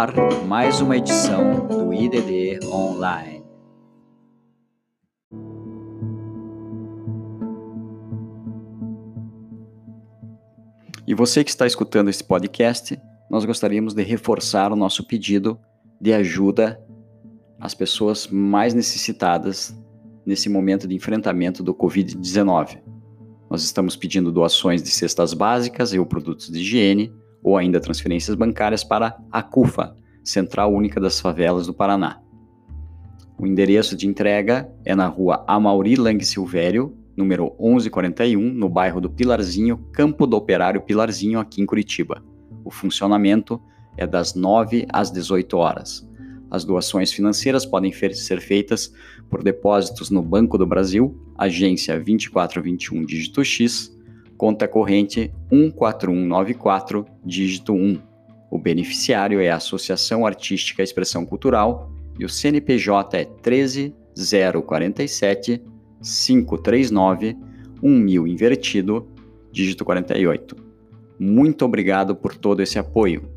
ar mais uma edição do IDD Online. E você que está escutando esse podcast, nós gostaríamos de reforçar o nosso pedido de ajuda às pessoas mais necessitadas nesse momento de enfrentamento do Covid-19. Nós estamos pedindo doações de cestas básicas e ou produtos de higiene, ou ainda transferências bancárias para a CUFA, Central Única das Favelas do Paraná. O endereço de entrega é na rua Amauri Lang Silvério, número 1141, no bairro do Pilarzinho, Campo do Operário Pilarzinho, aqui em Curitiba. O funcionamento é das 9 às 18 horas. As doações financeiras podem ser feitas por depósitos no Banco do Brasil, agência 2421 dígito X, conta corrente 14194 dígito 1. O beneficiário é a Associação Artística Expressão Cultural e o CNPJ é 13047 539 1000 invertido, dígito 48. Muito obrigado por todo esse apoio.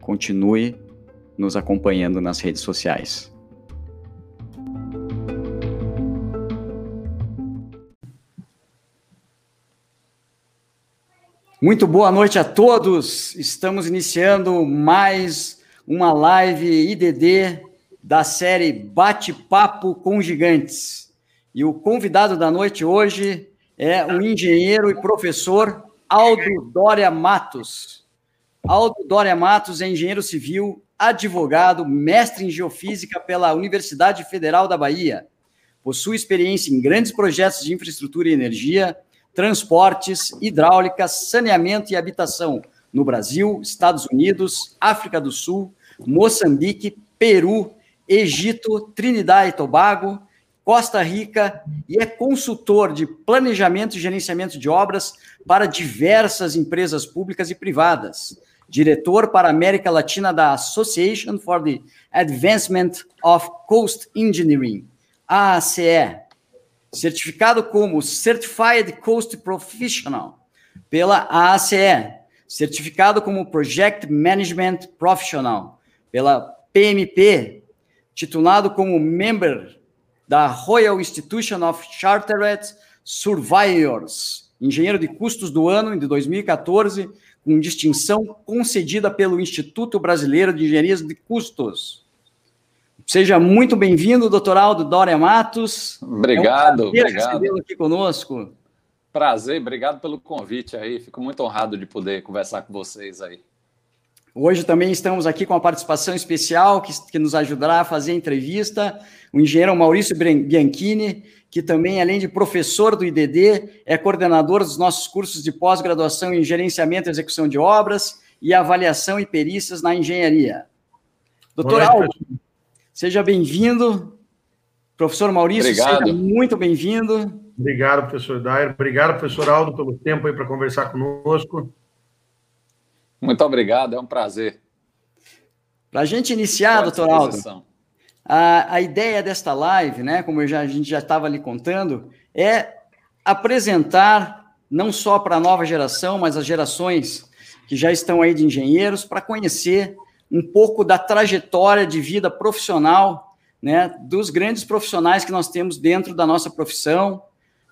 Continue nos acompanhando nas redes sociais. Muito boa noite a todos. Estamos iniciando mais uma live IDD da série Bate-Papo com Gigantes. E o convidado da noite hoje é o engenheiro e professor Aldo Dória Matos. Aldo Dória Matos é engenheiro civil, advogado, mestre em geofísica pela Universidade Federal da Bahia. Possui experiência em grandes projetos de infraestrutura e energia, transportes, hidráulica, saneamento e habitação no Brasil, Estados Unidos, África do Sul, Moçambique, Peru, Egito, Trinidad e Tobago, Costa Rica e é consultor de planejamento e gerenciamento de obras para diversas empresas públicas e privadas. Diretor para a América Latina da Association for the Advancement of Coast Engineering, AACE, certificado como Certified Coast Professional pela AACE, certificado como Project Management Professional pela PMP, titulado como member da Royal Institution of Chartered Surveyors, engenheiro de custos do ano de 2014 com distinção concedida pelo Instituto Brasileiro de Engenharia de Custos. Seja muito bem-vindo, doutor Aldo Dória Matos. Obrigado, é um obrigado. aqui conosco. Prazer, obrigado pelo convite aí. Fico muito honrado de poder conversar com vocês aí. Hoje também estamos aqui com uma participação especial que, que nos ajudará a fazer a entrevista, o engenheiro Maurício Bianchini, que também, além de professor do IDD, é coordenador dos nossos cursos de pós-graduação em gerenciamento e execução de obras e avaliação e perícias na engenharia. Doutor Aldo, seja bem-vindo. Professor Maurício, Obrigado. seja muito bem-vindo. Obrigado, professor Dair. Obrigado, professor Aldo, pelo tempo aí para conversar conosco. Muito obrigado, é um prazer. Para a gente iniciar, doutor Aldo, a, a ideia desta live, né, como já, a gente já estava ali contando, é apresentar não só para a nova geração, mas as gerações que já estão aí de engenheiros, para conhecer um pouco da trajetória de vida profissional, né, dos grandes profissionais que nós temos dentro da nossa profissão,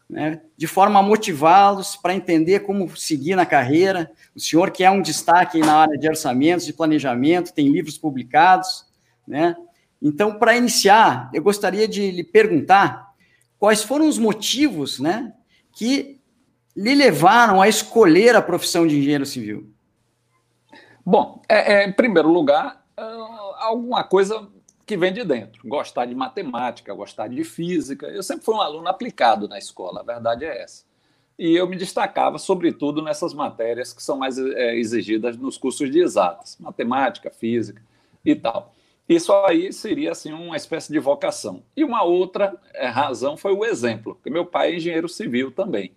né, de forma a motivá-los para entender como seguir na carreira. O senhor que é um destaque na área de orçamentos, de planejamento, tem livros publicados, né? Então, para iniciar, eu gostaria de lhe perguntar quais foram os motivos né, que lhe levaram a escolher a profissão de engenheiro civil. Bom, é, é, em primeiro lugar, é, alguma coisa que vem de dentro. Gostar de matemática, gostar de física. Eu sempre fui um aluno aplicado na escola, a verdade é essa. E eu me destacava, sobretudo, nessas matérias que são mais é, exigidas nos cursos de exatas, matemática, física e tal. Isso aí seria assim uma espécie de vocação. E uma outra é, razão foi o exemplo, porque meu pai é engenheiro civil também.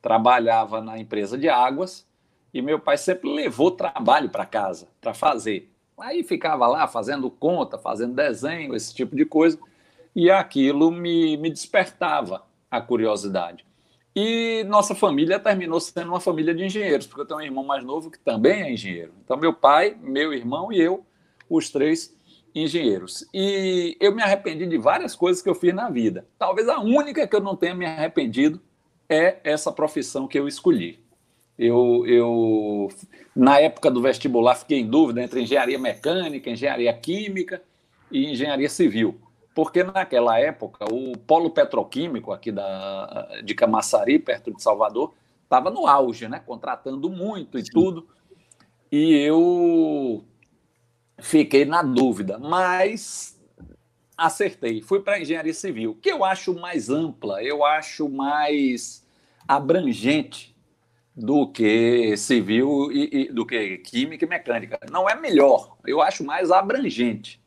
Trabalhava na empresa de águas e meu pai sempre levou trabalho para casa para fazer. Aí ficava lá fazendo conta, fazendo desenho, esse tipo de coisa, e aquilo me, me despertava a curiosidade. E nossa família terminou sendo uma família de engenheiros, porque eu tenho um irmão mais novo que também é engenheiro. Então, meu pai, meu irmão e eu os três engenheiros. E eu me arrependi de várias coisas que eu fiz na vida. Talvez a única que eu não tenha me arrependido é essa profissão que eu escolhi. Eu, eu, na época do vestibular, fiquei em dúvida entre engenharia mecânica, engenharia química e engenharia civil. Porque naquela época, o polo petroquímico aqui da, de Camaçari, perto de Salvador, estava no auge, né? contratando muito e Sim. tudo. E eu fiquei na dúvida, mas acertei. Fui para a engenharia civil, que eu acho mais ampla, eu acho mais abrangente do que civil e, e, do que química e mecânica. Não é melhor, eu acho mais abrangente.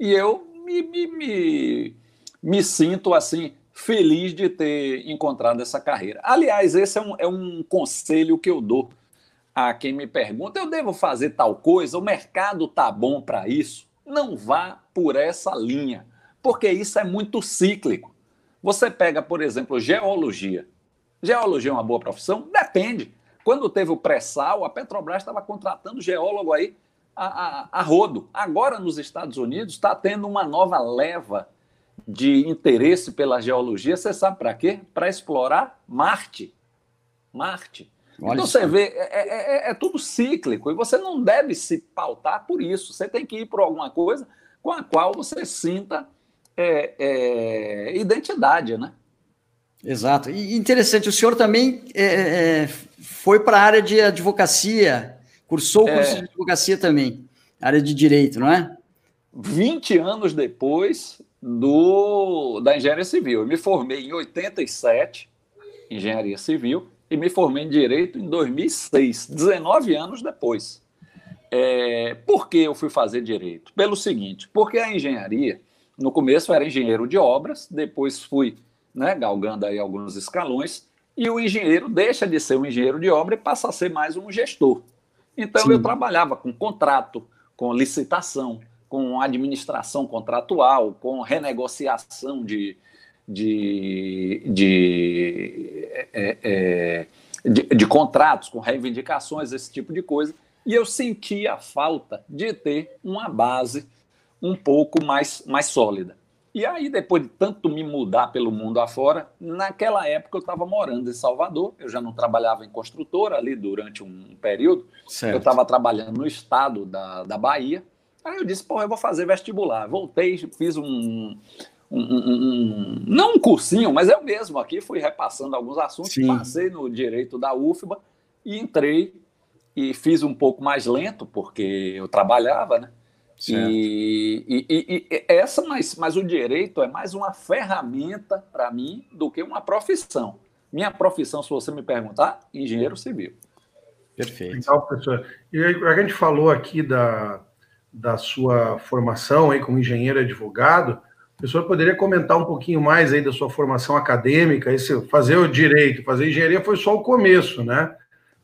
E eu me, me, me, me sinto assim feliz de ter encontrado essa carreira. Aliás, esse é um, é um conselho que eu dou a quem me pergunta: eu devo fazer tal coisa? O mercado tá bom para isso? Não vá por essa linha, porque isso é muito cíclico. Você pega, por exemplo, geologia. Geologia é uma boa profissão? Depende. Quando teve o pré-sal, a Petrobras estava contratando geólogo aí a, a, a rodo. Agora, nos Estados Unidos, está tendo uma nova leva de interesse pela geologia. Você sabe para quê? Para explorar Marte. Marte. Olha então você vê, é, é, é, é, tudo cíclico e você não deve se pautar por isso. Você tem que ir por alguma coisa com a qual você sinta é, é identidade, né? Exato. E interessante, o senhor também é, é foi para a área de advocacia, cursou o curso é, de advocacia também, área de direito, não é? 20 anos depois do da engenharia civil. Eu me formei em 87, engenharia civil, e me formei em direito em 2006, 19 anos depois. É, por que eu fui fazer direito? Pelo seguinte, porque a engenharia, no começo era engenheiro de obras, depois fui né, galgando aí alguns escalões, e o engenheiro deixa de ser um engenheiro de obra e passa a ser mais um gestor. Então Sim. eu trabalhava com contrato, com licitação, com administração contratual, com renegociação de, de, de, é, é, de, de contratos, com reivindicações, esse tipo de coisa. E eu sentia a falta de ter uma base um pouco mais, mais sólida. E aí, depois de tanto me mudar pelo mundo afora, naquela época eu estava morando em Salvador, eu já não trabalhava em construtora ali durante um período, certo. eu estava trabalhando no estado da, da Bahia. Aí eu disse, pô, eu vou fazer vestibular. Voltei, fiz um, um, um, um, não um cursinho, mas eu mesmo aqui fui repassando alguns assuntos, Sim. passei no direito da UFBA e entrei e fiz um pouco mais lento, porque eu trabalhava, né? E, e, e, e, essa, mas, mas o direito é mais uma ferramenta para mim do que uma profissão. Minha profissão, se você me perguntar, engenheiro civil. Perfeito. Legal, professor. E a gente falou aqui da, da sua formação aí como engenheiro advogado. O professor poderia comentar um pouquinho mais aí da sua formação acadêmica? Esse, fazer o direito, fazer engenharia foi só o começo, né?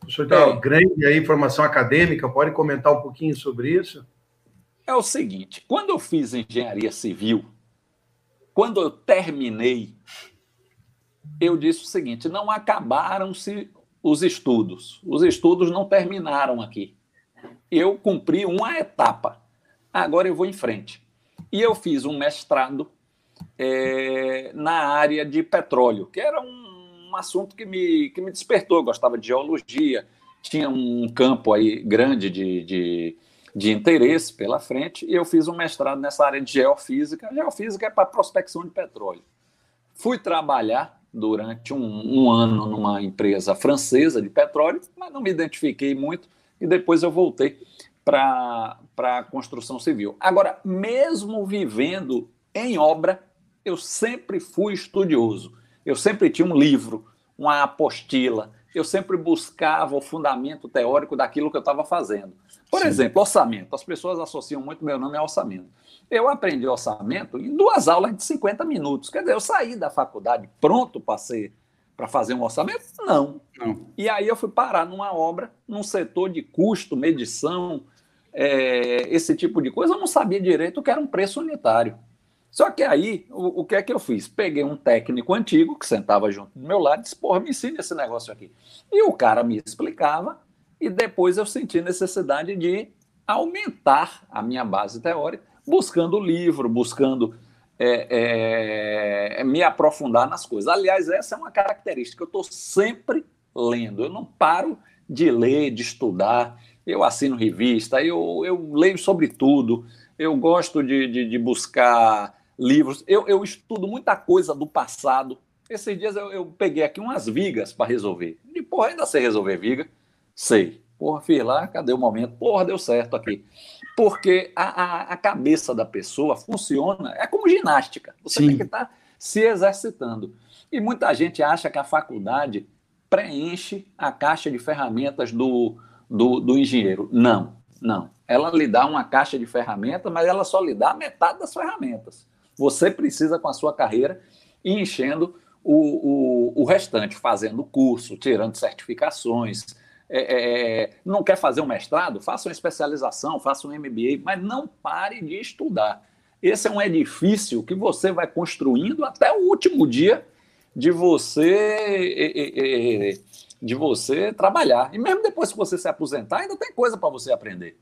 O senhor tem uma grande aí formação acadêmica, pode comentar um pouquinho sobre isso? É o seguinte: quando eu fiz engenharia civil, quando eu terminei, eu disse o seguinte: não acabaram-se os estudos. Os estudos não terminaram aqui. Eu cumpri uma etapa. Agora eu vou em frente. E eu fiz um mestrado é, na área de petróleo, que era um, um assunto que me, que me despertou. Eu gostava de geologia, tinha um campo aí grande de, de de interesse pela frente e eu fiz um mestrado nessa área de geofísica. Geofísica é para prospecção de petróleo. Fui trabalhar durante um, um, ano numa empresa francesa de petróleo, mas não me identifiquei muito e depois eu voltei para a construção civil. Agora, mesmo vivendo em obra, eu sempre fui estudioso. Eu sempre tinha um livro, uma apostila, eu sempre buscava o fundamento teórico daquilo que eu estava fazendo. Por Sim. exemplo, orçamento. As pessoas associam muito meu nome a orçamento. Eu aprendi orçamento em duas aulas de 50 minutos. Quer dizer, eu saí da faculdade pronto para ser para fazer um orçamento? Não. Não. E aí eu fui parar numa obra, num setor de custo, medição, é, esse tipo de coisa. Eu não sabia direito o que era um preço unitário. Só que aí, o, o, que é que eu fiz? Peguei um técnico antigo que sentava junto do meu lado e disse: Porra, me ensina esse negócio aqui. E o cara me explicava, e depois eu senti necessidade de aumentar a minha base teórica, buscando livro, buscando é, é, me aprofundar nas coisas. Aliás, essa é uma característica. Eu estou sempre lendo. Eu não paro de ler, de estudar. Eu assino revista, eu, eu leio sobre tudo. Eu gosto de, de, de buscar livros. Eu, eu, estudo muita coisa do passado. Esses dias eu, eu peguei aqui umas vigas para resolver. E, porra, ainda sei resolver viga? Sei. Porra, fiz lá, cadê o momento? Porra, deu certo aqui. Porque a, a, a cabeça da pessoa funciona, é como ginástica. Você Sim. tem que estar tá se exercitando. E muita gente acha que a faculdade preenche a caixa de ferramentas do, do, do engenheiro. Não, não. Ela lhe dá uma caixa de ferramentas, mas ela só lhe dá metade das ferramentas. Você precisa, com a sua carreira, ir enchendo o, o, o restante, fazendo curso, tirando certificações. É, é, é, não quer fazer um mestrado? Faça uma especialização, faça um MBA, mas não pare de estudar. Esse é um edifício que você vai construindo até o último dia de você de você trabalhar. E mesmo depois que você se aposentar, ainda tem coisa para você aprender.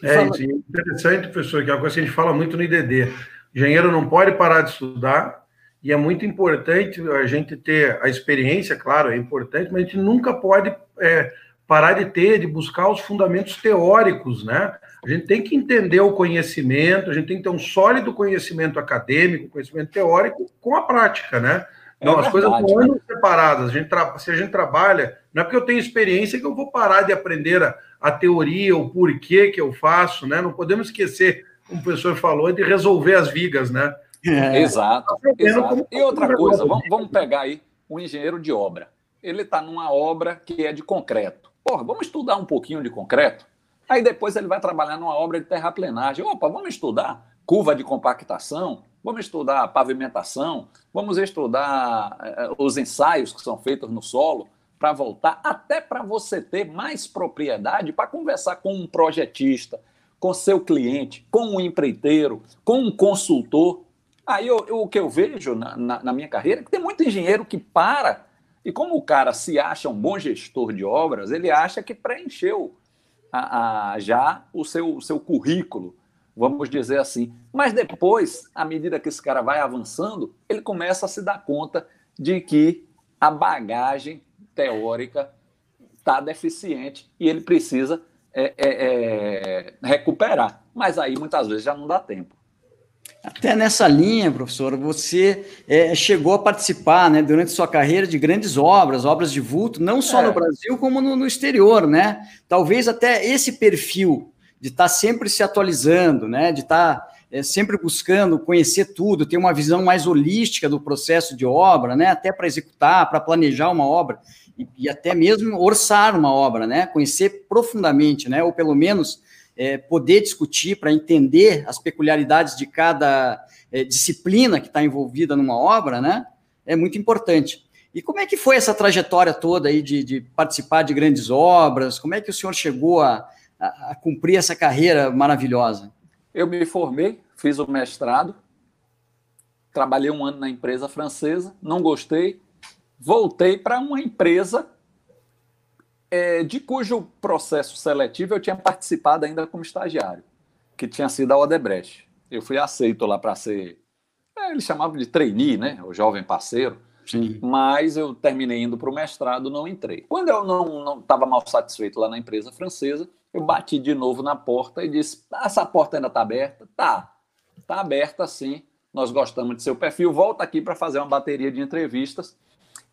É, é interessante, professor, que é uma coisa que a gente fala muito no IDD. Engenheiro não pode parar de estudar, e é muito importante a gente ter a experiência, claro, é importante, mas a gente nunca pode é, parar de ter, de buscar os fundamentos teóricos, né? A gente tem que entender o conhecimento, a gente tem que ter um sólido conhecimento acadêmico, conhecimento teórico com a prática, né? É não, as coisas não andam separadas. A gente se a gente trabalha, não é porque eu tenho experiência que eu vou parar de aprender a, a teoria, o porquê que eu faço, né? Não podemos esquecer, como o professor falou, de resolver as vigas, né? É. Exato, tá exato. E outra coisa, vamos, vamos pegar aí um engenheiro de obra. Ele está numa obra que é de concreto. Porra, vamos estudar um pouquinho de concreto? Aí depois ele vai trabalhar numa obra de terraplenagem. Opa, vamos estudar curva de compactação, vamos estudar pavimentação, vamos estudar uh, os ensaios que são feitos no solo para voltar, até para você ter mais propriedade para conversar com um projetista, com seu cliente, com um empreiteiro, com um consultor. Aí eu, eu, o que eu vejo na, na, na minha carreira é que tem muito engenheiro que para e como o cara se acha um bom gestor de obras, ele acha que preencheu a, a, já o seu, seu currículo, vamos dizer assim. Mas depois, à medida que esse cara vai avançando, ele começa a se dar conta de que a bagagem teórica está deficiente e ele precisa é, é, é, recuperar. Mas aí muitas vezes já não dá tempo. Até nessa linha, professor, você é, chegou a participar, né, durante sua carreira de grandes obras, obras de vulto, não só é. no Brasil como no, no, exterior, né? Talvez até esse perfil de estar tá sempre se atualizando, né, de estar tá, é, sempre buscando conhecer tudo, ter uma visão mais holística do processo de obra, né, até para executar, para planejar uma obra e, e, até mesmo orçar uma obra, né, conhecer profundamente, né, ou pelo menos é, poder discutir para entender as peculiaridades de cada é, disciplina que está envolvida numa obra, né? É muito importante. E como é que foi essa trajetória toda aí de, de participar de grandes obras? Como é que o senhor chegou a, a, a cumprir essa carreira maravilhosa? Eu me formei, fiz o mestrado, trabalhei um ano na empresa francesa, não gostei, voltei para uma empresa é, de cujo processo seletivo eu tinha participado ainda como estagiário, que tinha sido a Odebrecht. Eu fui aceito lá para ser, é, eles chamavam de trainee, né, o jovem parceiro, Sim. mas eu terminei indo para o mestrado, não entrei. Quando eu não estava mal satisfeito lá na empresa francesa, eu bati de novo na porta e disse, ah, essa porta ainda está aberta? Tá, está aberta sim, nós gostamos de seu perfil, volta aqui para fazer uma bateria de entrevistas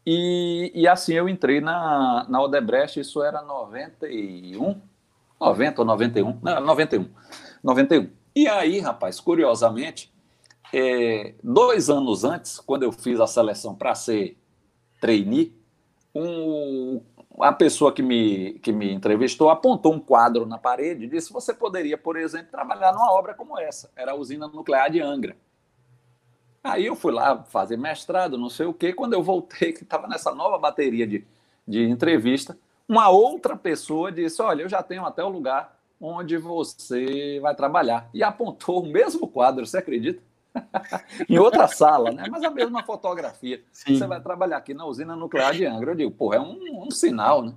e, e assim eu entrei na, na Odebrecht, isso era 91, 90 ou 91, não, 91, 91. E aí, rapaz, curiosamente, é, dois anos antes, quando eu fiz a seleção para ser trainee, um, a pessoa que me, que me entrevistou apontou um quadro na parede e disse: Você poderia, por exemplo, trabalhar numa obra como essa. Era a usina nuclear de Angra. Aí eu fui lá fazer mestrado, não sei o quê. Quando eu voltei, que estava nessa nova bateria de, de entrevista, uma outra pessoa disse: Olha, eu já tenho até o lugar onde você vai trabalhar. E apontou o mesmo quadro, você acredita? em outra sala, né? Mas a mesma fotografia. Sim. Você vai trabalhar aqui na usina nuclear de Angra. Eu digo, pô, é um, um sinal, né?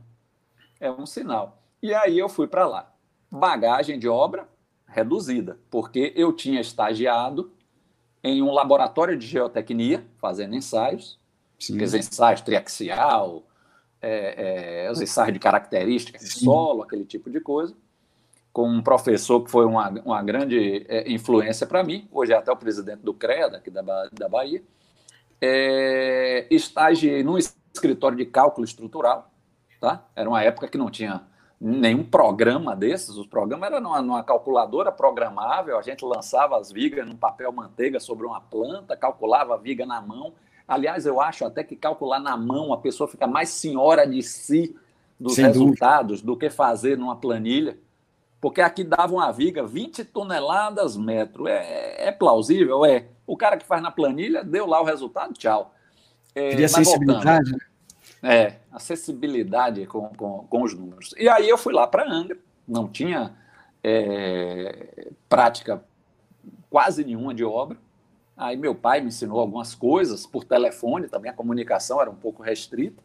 É um sinal. E aí eu fui para lá. bagagem de obra reduzida, porque eu tinha estagiado em um laboratório de geotecnia, fazendo ensaios, aqueles ensaios triaxial, é, é, os ensaios de características de solo, aquele tipo de coisa, com um professor que foi uma, uma grande é, influência para mim, hoje é até o presidente do CREA, aqui da, da Bahia, é, estagiei num escritório de cálculo estrutural, tá? Era uma época que não tinha nenhum programa desses, os programas eram numa, numa, calculadora programável, a gente lançava as vigas num papel manteiga sobre uma planta, calculava a viga na mão. Aliás, eu acho até que calcular na mão a pessoa fica mais senhora de si dos Sem resultados dúvida. do que fazer numa planilha, porque aqui dava uma viga 20 toneladas metro. É, é plausível? É. O cara que faz na planilha deu lá o resultado, tchau. É, Queria sensibilidade, né? É, acessibilidade com, com, com, os números. E aí eu fui lá para Angra, não tinha é, prática quase nenhuma de obra. Aí meu pai me ensinou algumas coisas por telefone, também a comunicação era um pouco restrita.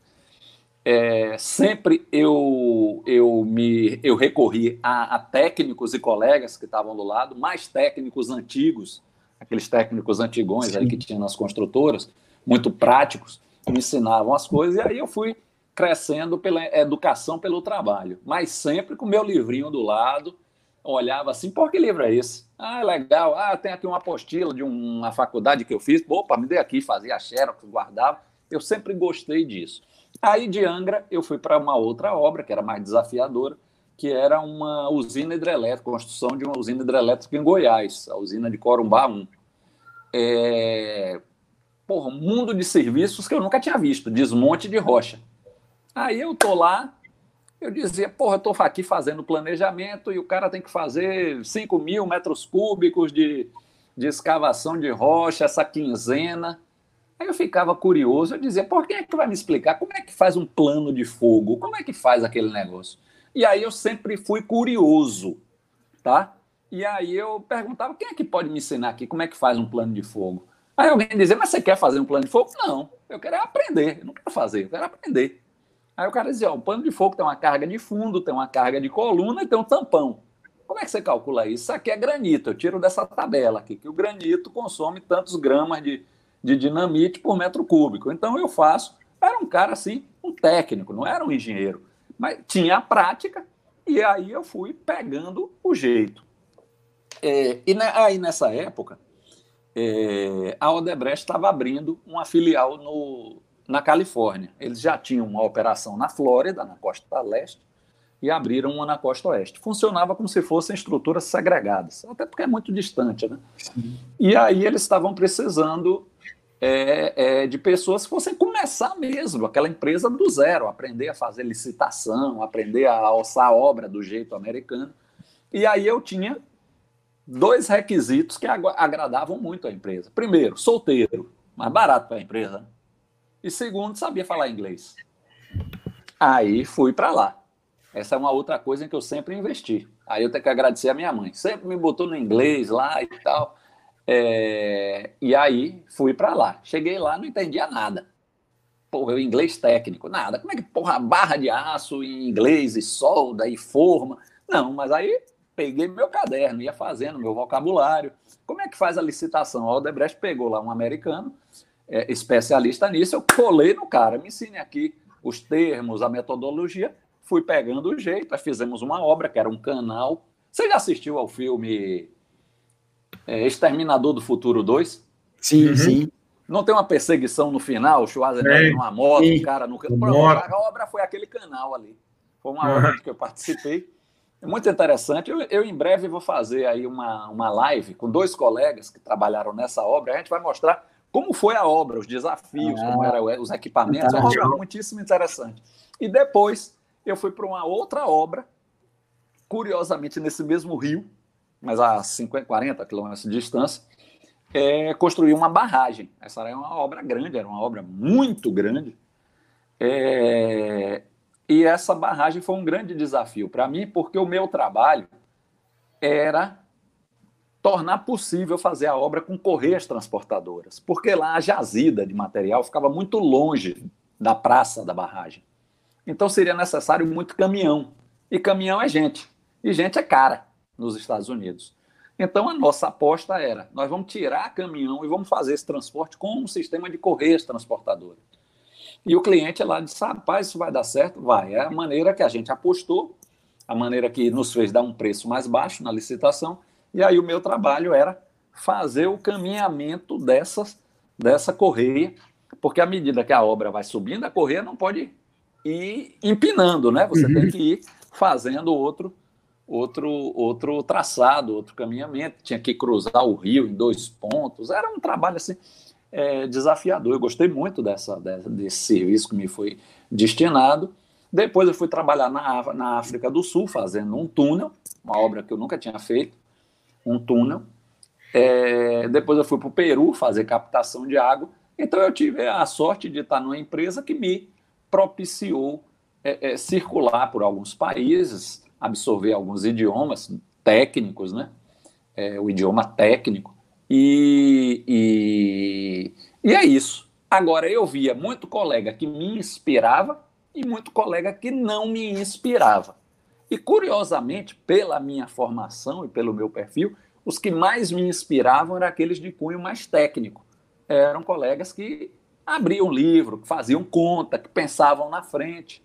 É, sempre eu, eu, me, eu recorri a, a técnicos e colegas que estavam do lado, mais técnicos antigos, aqueles técnicos antigões aí que tinha nas construtoras, muito práticos, me ensinavam as coisas, e aí eu fui crescendo pela educação, pelo trabalho, mas sempre com meu livrinho do lado, olhava assim, por que livro é esse? Ah, legal, ah, tem aqui uma apostila de uma faculdade que eu fiz, opa, me dei aqui, fazia xerox, guardava, eu sempre gostei disso. Aí de Angra eu fui para uma outra obra, que era mais desafiadora, que era uma usina hidrelétrica, construção de uma usina hidrelétrica em Goiás, a usina de Corumbá 1. É, porra, um mundo de serviços que eu nunca tinha visto, desmonte de rocha. Aí eu tô lá, eu dizia, porra, eu tô aqui fazendo planejamento e o cara tem que fazer 5 mil metros cúbicos de, de escavação de rocha, essa quinzena. Aí eu ficava curioso, eu dizia, por quem é que vai me explicar como é que faz um plano de fogo? Como é que faz aquele negócio? E aí eu sempre fui curioso, tá? E aí eu perguntava, quem é que pode me ensinar aqui como é que faz um plano de fogo? Aí alguém dizia, mas você quer fazer um plano de fogo? Não, eu quero é aprender, eu não quero fazer, eu quero aprender. Aí o cara dizia, ó, o plano de fogo tem uma carga de fundo, tem uma carga de coluna e tem um tampão. Como é que você calcula isso? Isso aqui é granito, eu tiro dessa tabela aqui, que o granito consome tantos gramas de, de dinamite por metro cúbico. Então eu faço, era um cara assim, um técnico, não era um engenheiro, mas tinha a prática e aí eu fui pegando o jeito. É, e aí nessa época, é, a Odebrecht estava abrindo uma filial no, na Califórnia. Eles já tinham uma operação na Flórida, na costa leste, e abriram uma na costa oeste. Funcionava como se fossem estruturas segregadas, até porque é muito distante. Né? E aí eles estavam precisando é, é, de pessoas que fossem começar mesmo, aquela empresa do zero, aprender a fazer licitação, aprender a alçar a obra do jeito americano. E aí eu tinha dois requisitos que agradavam muito a empresa. Primeiro, solteiro, mais barato para a empresa. E segundo, sabia falar inglês. Aí fui para lá. Essa é uma outra coisa em que eu sempre investi. Aí eu tenho que agradecer a minha mãe. Sempre me botou no inglês lá e tal. É... E aí fui para lá. Cheguei lá, não entendia nada. Porra, eu inglês técnico, nada. Como é que, porra, barra de aço em inglês e solda e forma? Não, mas aí peguei meu caderno, ia fazendo meu vocabulário. Como é que faz a licitação? O Aldebrecht pegou lá um americano, é, especialista nisso, eu colei no cara, me ensine aqui os termos, a metodologia, fui pegando o jeito, aí fizemos uma obra que era um canal. Você já assistiu ao filme é, Exterminador do Futuro 2? Sim, uhum. sim. Não tem uma perseguição no final, o Schwarzenegger numa moto, o cara no... Pronto, a obra foi aquele canal ali. Foi uma obra que eu participei. É muito interessante. Eu, eu, em breve vou fazer aí uma, uma live com dois colegas que trabalharam nessa obra. A gente vai mostrar como foi a obra, os desafios, ah, como eram os equipamentos. É uma obra muitíssimo interessante. E depois eu fui para uma outra obra, curiosamente nesse mesmo rio, mas a 50, 40 quilômetros de distância, é, construir uma barragem. Essa era uma obra grande, era uma obra muito grande. É, e essa barragem foi um grande desafio para mim, porque o meu trabalho era tornar possível fazer a obra com correias transportadoras, porque lá a jazida de material ficava muito longe da praça da barragem. Então seria necessário muito caminhão. E caminhão é gente. E gente é cara nos Estados Unidos. Então, a nossa aposta era: nós vamos tirar caminhão e vamos fazer esse transporte com um sistema de correias transportadoras. E o cliente lá disse: rapaz, isso vai dar certo? Vai. É a maneira que a gente apostou, a maneira que nos fez dar um preço mais baixo na licitação. E aí o meu trabalho era fazer o caminhamento dessas, dessa correia, porque à medida que a obra vai subindo, a correia não pode ir empinando, né? Você uhum. tem que ir fazendo outro outro, outro traçado, outro caminhamento, tinha que cruzar o rio em dois pontos. Era um trabalho assim é, desafiador. Eu gostei muito dessa, desse serviço que me foi destinado. Depois eu fui trabalhar na, na África do Sul, fazendo um túnel, uma obra que eu nunca tinha feito, um túnel. É, depois eu fui para o Peru fazer captação de água. Então eu tive a sorte de estar numa empresa que me propiciou é, é circular por alguns países, absorver alguns idiomas técnicos, né? É, o idioma técnico. E, e, e é isso. Agora, eu via muito colega que me inspirava e muito colega que não me inspirava. E, curiosamente, pela minha formação e pelo meu perfil, os que mais me inspiravam eram aqueles de cunho mais técnico. Eram colegas que abriam livro, que faziam conta, que pensavam na frente.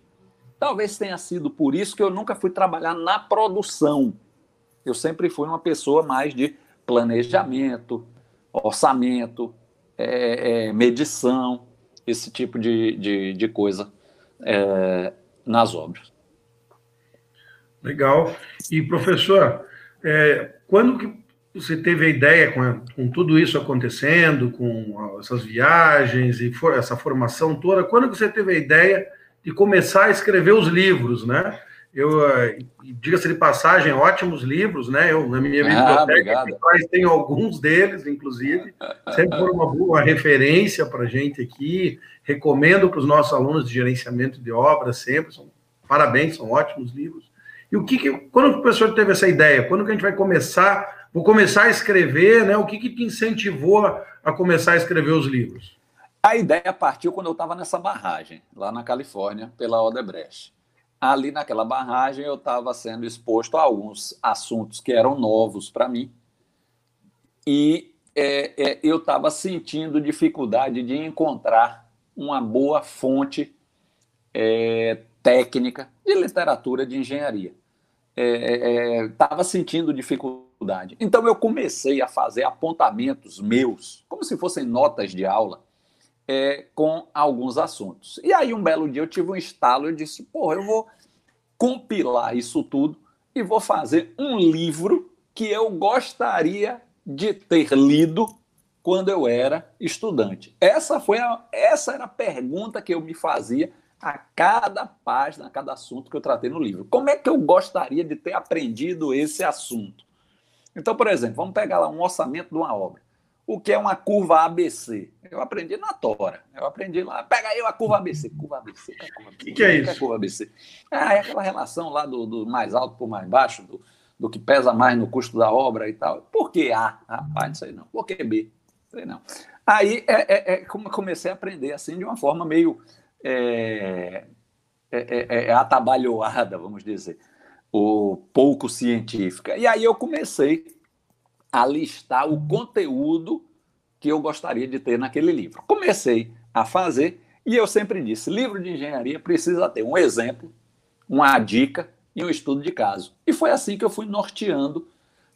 Talvez tenha sido por isso que eu nunca fui trabalhar na produção. Eu sempre fui uma pessoa mais de planejamento, orçamento, é, é, medição, esse tipo de, de, de coisa é, nas obras. Legal. E, professor, é, quando que você teve a ideia, com, com, tudo isso acontecendo, com essas viagens e for, essa formação toda, quando que você teve a ideia de começar a escrever os livros, né? Eu, eh, diga-se de passagem, ótimos livros, né? Eu, na minha ah, biblioteca tenho alguns deles, inclusive. Sempre foi uma boa referência para a gente aqui. Recomendo para os nossos alunos de gerenciamento de obras sempre. São, parabéns, são ótimos livros. E o que, que quando o professor teve essa ideia? Quando que a gente vai começar? Vou começar a escrever, né? O que, que te incentivou a, a começar a escrever os livros? A ideia partiu quando eu estava nessa barragem, lá na Califórnia, pela Odebrecht. Ali naquela barragem eu estava sendo exposto a alguns assuntos que eram novos para mim e é, é, eu estava sentindo dificuldade de encontrar uma boa fonte é, técnica de literatura de engenharia. Estava é, é, sentindo dificuldade. Então eu comecei a fazer apontamentos meus, como se fossem notas de aula, é, com alguns assuntos. E aí, um belo dia, eu tive um estalo e disse: porra, eu vou compilar isso tudo e vou fazer um livro que eu gostaria de ter lido quando eu era estudante. Essa foi a, essa era a pergunta que eu me fazia a cada página, a cada assunto que eu tratei no livro. Como é que eu gostaria de ter aprendido esse assunto? Então, por exemplo, vamos pegar lá um orçamento de uma obra o que é uma curva ABC. Eu aprendi na Tora. Eu aprendi lá. Pega aí a curva ABC. Curva ABC. O que, que, é isso? Que é curva ABC? Ah, é aquela relação lá do, do mais alto por mais baixo, do, do, que pesa mais no custo da obra e tal. Por que A? Rapaz, não sei não. Por que B? Não sei não. Aí é, é, é como comecei a aprender assim de uma forma meio é, é, é, é atabalhoada, vamos dizer, ou pouco científica. E aí eu comecei a listar o conteúdo que eu gostaria de ter naquele livro. Comecei a fazer e eu sempre disse: livro de engenharia precisa ter um exemplo, uma dica e um estudo de caso. E foi assim que eu fui norteando.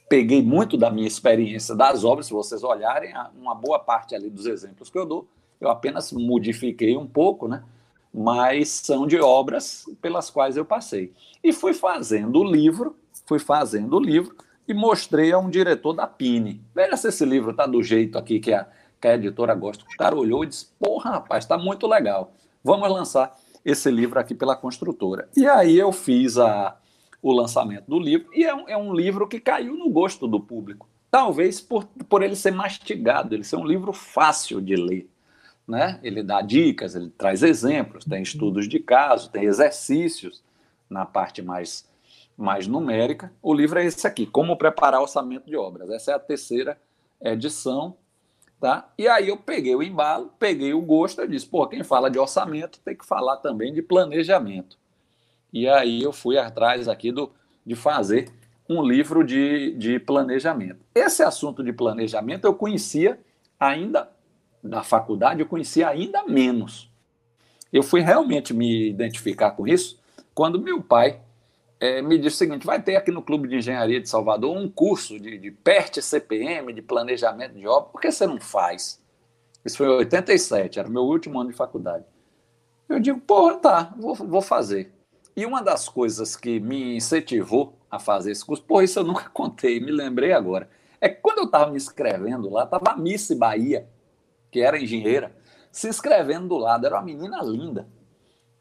Peguei muito da minha experiência das obras, se vocês olharem, uma boa parte ali dos exemplos que eu dou, eu apenas modifiquei um pouco, né? Mas são de obras pelas quais eu passei. E fui fazendo o livro, fui fazendo o livro, e mostrei a um diretor da Pine. Veja se esse livro está do jeito aqui que a, que a editora gosta. O cara olhou e disse: Porra, rapaz, está muito legal. Vamos lançar esse livro aqui pela construtora. E aí eu fiz a, o lançamento do livro, e é um, é um livro que caiu no gosto do público. Talvez por, por ele ser mastigado, ele ser um livro fácil de ler. Né? Ele dá dicas, ele traz exemplos, tem estudos de caso, tem exercícios na parte mais mais numérica. O livro é esse aqui, Como Preparar Orçamento de Obras. Essa é a terceira edição. Tá? E aí eu peguei o embalo, peguei o gosto e disse, pô, quem fala de orçamento tem que falar também de planejamento. E aí eu fui atrás aqui do, de fazer um livro de, de planejamento. Esse assunto de planejamento eu conhecia ainda, na faculdade, eu conhecia ainda menos. Eu fui realmente me identificar com isso quando meu pai é, me disse o seguinte: vai ter aqui no Clube de Engenharia de Salvador um curso de, de PERT CPM, de planejamento de obra, por que você não faz? Isso foi em 87, era o meu último ano de faculdade. Eu digo, pô, tá, vou, vou fazer. E uma das coisas que me incentivou a fazer esse curso, pô, isso eu nunca contei, me lembrei agora. É que quando eu estava me inscrevendo lá, estava a Miss Bahia, que era engenheira, se inscrevendo do lado, era uma menina linda.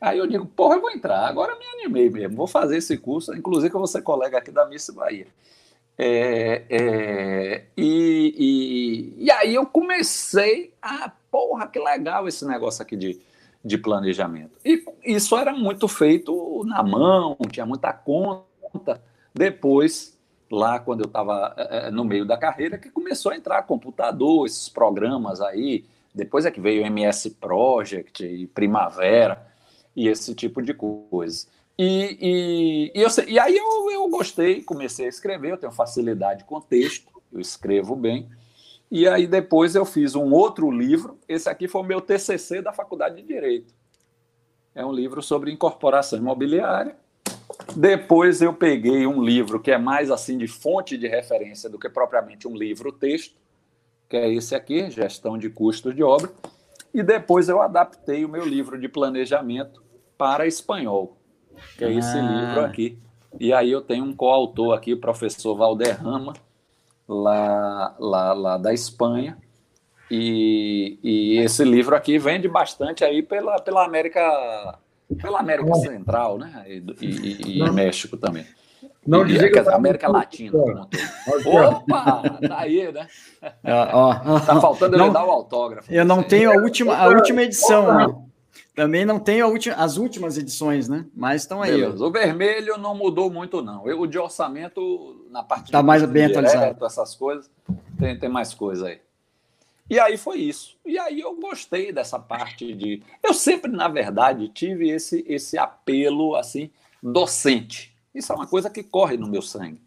Aí eu digo, porra, eu vou entrar. Agora me animei mesmo, vou fazer esse curso, inclusive eu vou ser colega aqui da Miss Bahia. É, é, e, e, e, aí eu comecei a, porra, que legal esse negócio aqui de, de planejamento. E isso era muito feito na mão, tinha muita conta. Depois, lá quando eu estava é, é, no meio da carreira, que começou a entrar computador, esses programas aí. Depois é que veio o MS Project e Primavera e esse tipo de coisa. E, e, e, eu, e aí eu, eu gostei, comecei a escrever, eu tenho facilidade com texto, eu escrevo bem. E aí depois eu fiz um outro livro, esse aqui foi o meu TCC da Faculdade de Direito. É um livro sobre incorporação imobiliária. Depois eu peguei um livro que é mais assim de fonte de referência do que propriamente um livro texto, que é esse aqui, Gestão de Custos de Obra. E depois eu adaptei o meu livro de planejamento para espanhol, que é esse ah. livro aqui. E aí eu tenho um coautor aqui, o professor Valderrama, lá, lá, lá da Espanha. E, e esse livro aqui vende bastante aí pela, pela América pela América Central, né? E, e, e México também. Não e, dizer que América Latina. Opa! Tá aí, né? Ó, ó, tá faltando não, ele dar o autógrafo. Eu não tenho a última, a última edição. Também não tenho última, as últimas edições, né? Mas estão aí. O vermelho não mudou muito, não. o de orçamento, na parte Está mais bem atualizado. Essas coisas, tem, tem mais coisa aí. E aí foi isso. E aí eu gostei dessa parte de. Eu sempre, na verdade, tive esse, esse apelo assim docente. Isso é uma coisa que corre no meu sangue.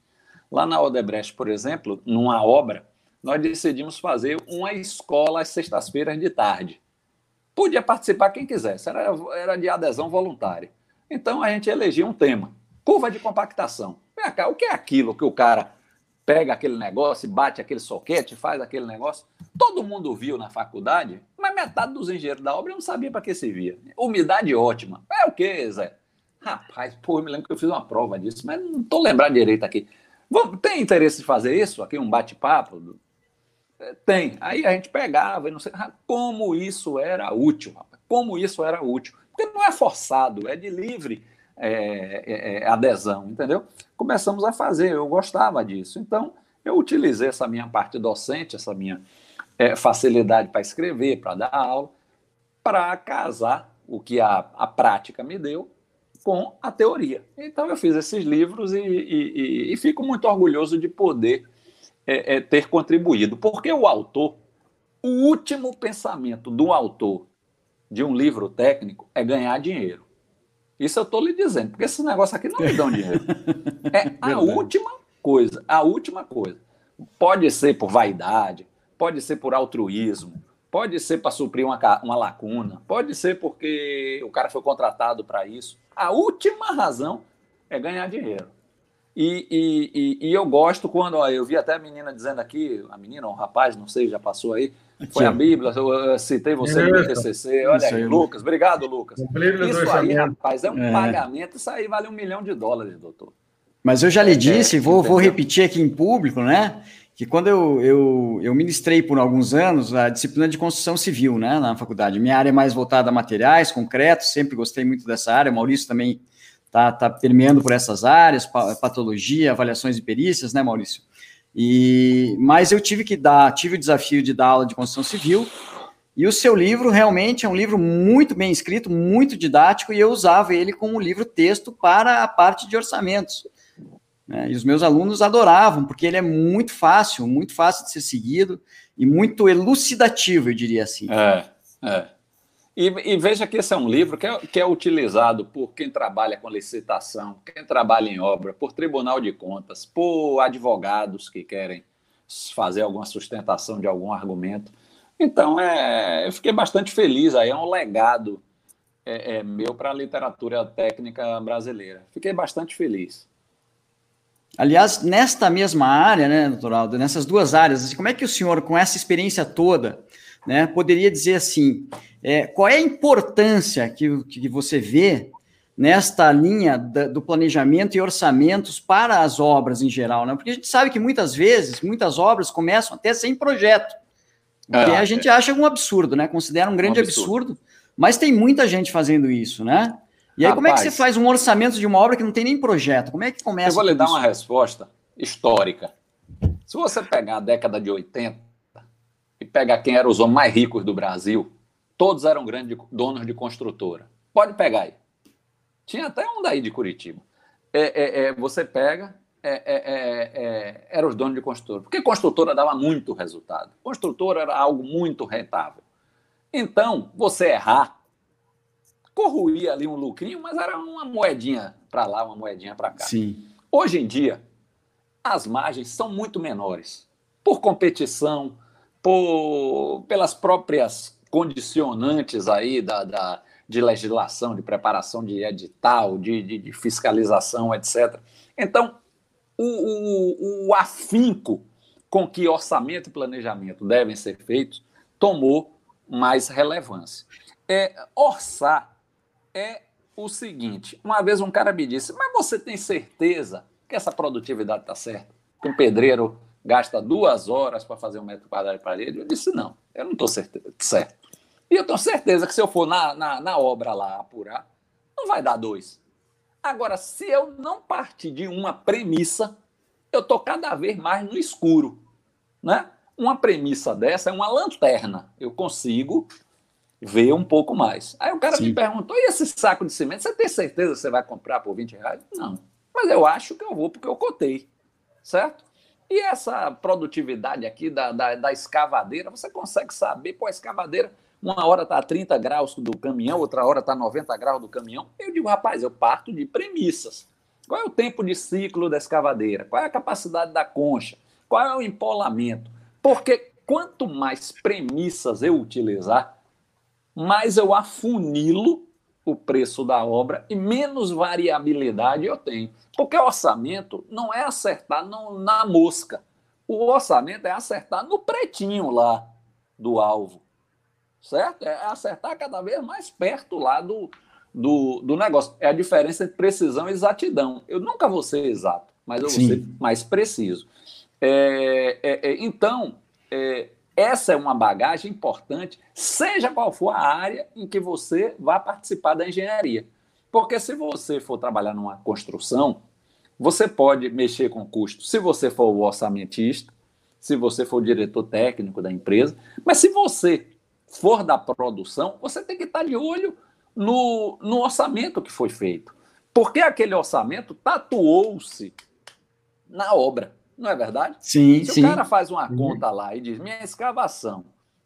Lá na Odebrecht, por exemplo, numa obra, nós decidimos fazer uma escola às sextas-feiras de tarde. Podia participar quem quisesse, era, era de adesão voluntária. Então a gente elegia um tema: curva de compactação. Cá, o que é aquilo que o cara pega aquele negócio, bate aquele soquete, faz aquele negócio? Todo mundo viu na faculdade, mas metade dos engenheiros da obra não sabia para que servia. Umidade ótima. É o que, Zé? Rapaz, pô, eu me lembro que eu fiz uma prova disso, mas não estou lembrando direito aqui. Vamos, tem interesse em fazer isso? Aqui um bate-papo? Tem. Aí a gente pegava e não sei como isso era útil. Como isso era útil. Porque não é forçado, é de livre é, é, é, adesão, entendeu? Começamos a fazer, eu gostava disso. Então, eu utilizei essa minha parte docente, essa minha é, facilidade para escrever, para dar aula, para casar o que a, a prática me deu com a teoria. Então, eu fiz esses livros e, e, e, e fico muito orgulhoso de poder é, é, ter contribuído. Porque o autor, o último pensamento do autor de um livro técnico é ganhar dinheiro. Isso eu estou lhe dizendo, porque esse negócio aqui não me dá dinheiro. É a última coisa, a última coisa. Pode ser por vaidade, pode ser por altruísmo, pode ser para suprir uma, uma lacuna, pode ser porque o cara foi contratado para isso. A última razão é ganhar dinheiro. E, e, e, e, eu gosto quando, ó, eu vi até a menina dizendo aqui, a menina ou um rapaz, não sei, já passou aí, foi a Bíblia, eu citei você no TCC, olha aí, Lucas, obrigado, Lucas. Isso aí, rapaz, é um é. pagamento, isso aí vale um milhão de dólares, doutor. Mas eu já lhe é, disse, é, vou, vou repetir aqui em público, né, que quando eu, eu, eu ministrei por alguns anos a disciplina de construção civil, né, na faculdade, minha área é mais voltada a materiais, concretos, sempre gostei muito dessa área, o Maurício também tá, tá permeando por essas áreas, patologia, avaliações e perícias, né, Maurício? E, mas eu tive que dar, tive o desafio de dar aula de construção civil, e o seu livro realmente é um livro muito bem escrito, muito didático, e eu usava ele como livro texto para a parte de orçamentos. Né? E os meus alunos adoravam, porque ele é muito fácil, muito fácil de ser seguido e muito elucidativo, eu diria assim. É, é. E, e, veja que esse é um livro que é, que é utilizado por quem trabalha com licitação, quem trabalha em obra, por tribunal de contas, por advogados que querem fazer alguma sustentação de algum argumento. Então, é, eu fiquei bastante feliz. Aí é um legado é, é meu para a literatura técnica brasileira. Fiquei bastante feliz. Aliás, nesta mesma área, né, doutor Aldo, nessas duas áreas, assim, como é que o senhor, com essa experiência toda, né, poderia dizer assim, é, qual é a importância que, que você vê nesta linha da, do planejamento e orçamentos para as obras em geral, né? Porque a gente sabe que muitas vezes, muitas obras começam até sem projeto, que a gente é. acha um absurdo, né? Considera um grande um absurdo. absurdo, mas tem muita gente fazendo isso, né? E aí, Rapaz, como é que você faz um orçamento de uma obra que não tem nem projeto? Como é que começa? Eu vou lhe dar isso? uma resposta histórica. Se você pegar a década de 80 e pegar quem eram os homens mais ricos do Brasil, todos eram grandes donos de construtora. Pode pegar aí. Tinha até um daí de Curitiba. É, é, é, você pega, é, é, é, eram os donos de construtora. Porque construtora dava muito resultado. Construtora era algo muito rentável. Então, você errar corruía ali um lucrinho, mas era uma moedinha para lá, uma moedinha para cá. Sim. Hoje em dia, as margens são muito menores. Por competição, por, pelas próprias condicionantes aí da, da de legislação, de preparação de edital, de, de, de fiscalização, etc. Então, o, o, o afinco com que orçamento e planejamento devem ser feitos tomou mais relevância. É, orçar é o seguinte: uma vez um cara me disse, mas você tem certeza que essa produtividade está certa? Um pedreiro gasta duas horas para fazer um metro quadrado de parede? Eu disse, não, eu não estou certo. E eu tenho certeza que se eu for na, na, na obra lá apurar, não vai dar dois. Agora, se eu não partir de uma premissa, eu estou cada vez mais no escuro. Né? Uma premissa dessa é uma lanterna. Eu consigo ver um pouco mais. Aí o cara Sim. me perguntou: e esse saco de cimento? Você tem certeza que você vai comprar por 20 reais? Não. Mas eu acho que eu vou porque eu cotei. Certo? E essa produtividade aqui da, da, da escavadeira, você consegue saber, pô, a escavadeira, uma hora está a 30 graus do caminhão, outra hora está a 90 graus do caminhão. Eu digo, rapaz, eu parto de premissas. Qual é o tempo de ciclo da escavadeira? Qual é a capacidade da concha? Qual é o empolamento? Porque quanto mais premissas eu utilizar, mais eu afunilo o preço da obra e menos variabilidade eu tenho. Porque o orçamento não é acertar no, na mosca. O orçamento é acertar no pretinho lá do alvo. Certo? É acertar cada vez mais perto lá do, do, do negócio. É a diferença entre precisão e exatidão. Eu nunca vou ser exato, mas eu Sim. vou ser mais preciso. É, é, é, então, é, essa é uma bagagem importante, seja qual for a área em que você vá participar da engenharia. Porque se você for trabalhar numa construção, você pode mexer com custo se você for o orçamentista, se você for o diretor técnico da empresa, mas se você for da produção, você tem que estar de olho no, no orçamento que foi feito. Porque aquele orçamento tatuou-se na obra. Não é verdade? Sim, Se sim. o cara faz uma uhum. conta lá e diz, minha escavação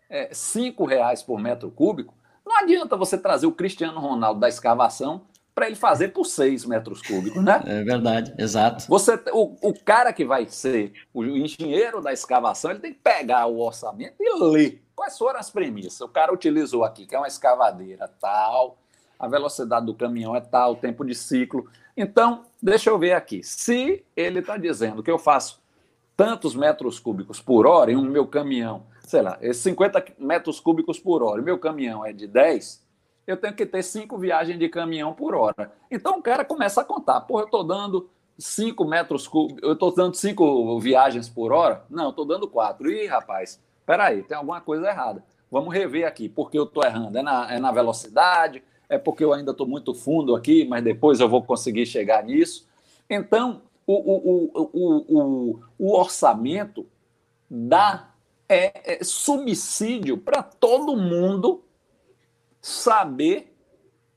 é cinco reais por metro cúbico, não adianta você trazer o Cristiano Ronaldo da escavação para ele fazer por seis metros cúbicos, né? É verdade, exato. Você, o, o cara que vai ser o engenheiro da escavação, ele tem que pegar o orçamento e ler quais foram as premissas. O cara utilizou aqui, que é uma escavadeira tal, a velocidade do caminhão é tal, o tempo de ciclo. Então, deixa eu ver aqui. Se ele está dizendo que eu faço tantos metros cúbicos por hora em um meu caminhão, sei lá, 50 metros cúbicos por hora, e meu caminhão é de 10, eu tenho que ter cinco viagens de caminhão por hora. Então o cara começa a contar, pô, eu estou dando 5 metros cúbicos, eu estou dando 5 viagens por hora? Não, estou dando 4. Ih, rapaz, peraí, tem alguma coisa errada. Vamos rever aqui, porque eu estou errando. É na, é na velocidade, é porque eu ainda estou muito fundo aqui, mas depois eu vou conseguir chegar nisso. Então, o, o, o, o, orçamento dá é, é subsídio para todo mundo saber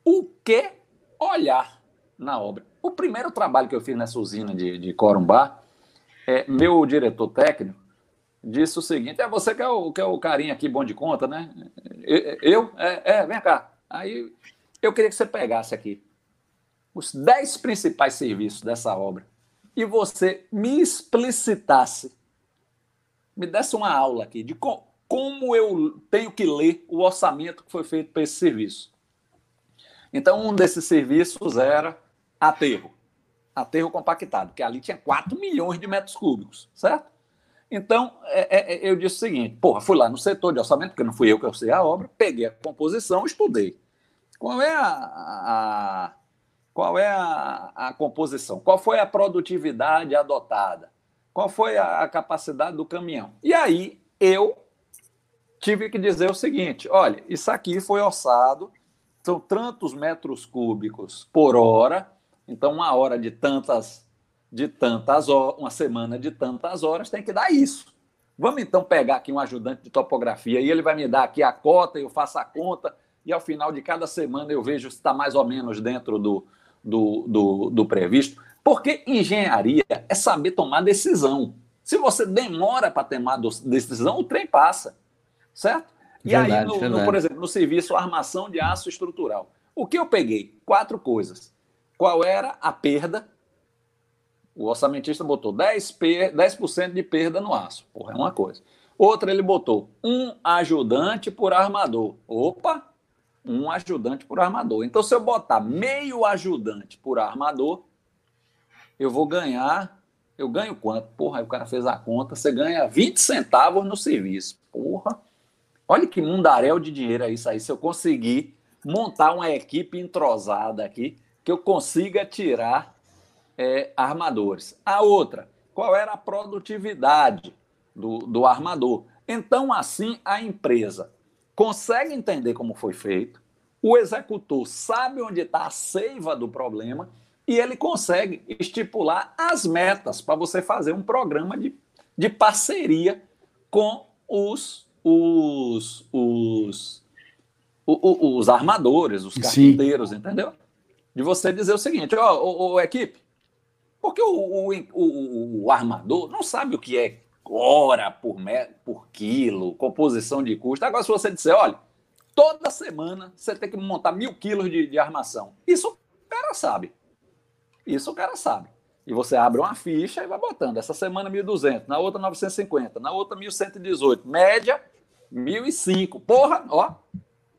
o que olhar na obra. O primeiro trabalho que eu fiz nessa usina de, de Corumbá, é, meu diretor técnico disse o seguinte: é você que é o, que é o carinha aqui bom de conta, né? Eu? É, é, vem cá. Aí eu queria que você pegasse aqui os dez principais serviços dessa obra e você me explicitasse, me desse uma aula aqui de co como eu tenho que ler o orçamento que foi feito para esse serviço. Então, um desses serviços era aterro, aterro compactado, que ali tinha 4 milhões de metros cúbicos, certo? Então, é, é, eu disse o seguinte: porra, fui lá no setor de orçamento, porque não fui eu que eu sei a obra, peguei a composição, estudei. Qual é a, a qual é a, a, composição? Qual foi a produtividade adotada? Qual foi a, a capacidade do caminhão? E aí eu tive que dizer o seguinte: olha, isso aqui foi orçado, são tantos metros cúbicos por hora, então uma hora de tantas de tantas horas, uma semana de tantas horas tem que dar isso. Vamos então pegar aqui um ajudante de topografia e ele vai me dar aqui a cota, eu faço a conta e ao final de cada semana eu vejo se está mais ou menos dentro do, do, do, do previsto. Porque engenharia é saber tomar decisão. Se você demora para tomar decisão, o trem passa. Certo? E verdade, aí, no, no, por exemplo, no serviço armação de aço estrutural, o que eu peguei? Quatro coisas. Qual era a perda o orçamentista botou 10%, per, 10 de perda no aço. Porra, é uma coisa. Outra, ele botou um ajudante por armador. Opa! Um ajudante por armador. Então, se eu botar meio ajudante por armador, eu vou ganhar. Eu ganho quanto? Porra, aí o cara fez a conta. Você ganha 20 centavos no serviço. Porra! Olha que mundaréu de dinheiro é isso aí. Se eu conseguir montar uma equipe entrosada aqui, que eu consiga tirar é, armadores. A outra, qual era a produtividade do, do armador? Então, assim, a empresa consegue entender como foi feito, o executor sabe onde está a seiva do problema e ele consegue estipular as metas para você fazer um programa de, de parceria com os, os, os, os, os armadores, os carpinteiros, Sim. entendeu? De você dizer o seguinte, ó, oh, oh, equipe, porque o, o, o, o armador não sabe o que é hora por, metro, por quilo, composição de custo. Agora, se você disser, olha, toda semana você tem que montar mil quilos de, de armação. Isso o cara sabe. Isso o cara sabe. E você abre uma ficha e vai botando. Essa semana 1.200, na outra 950, na outra 1.118. Média 1.005. Porra, ó,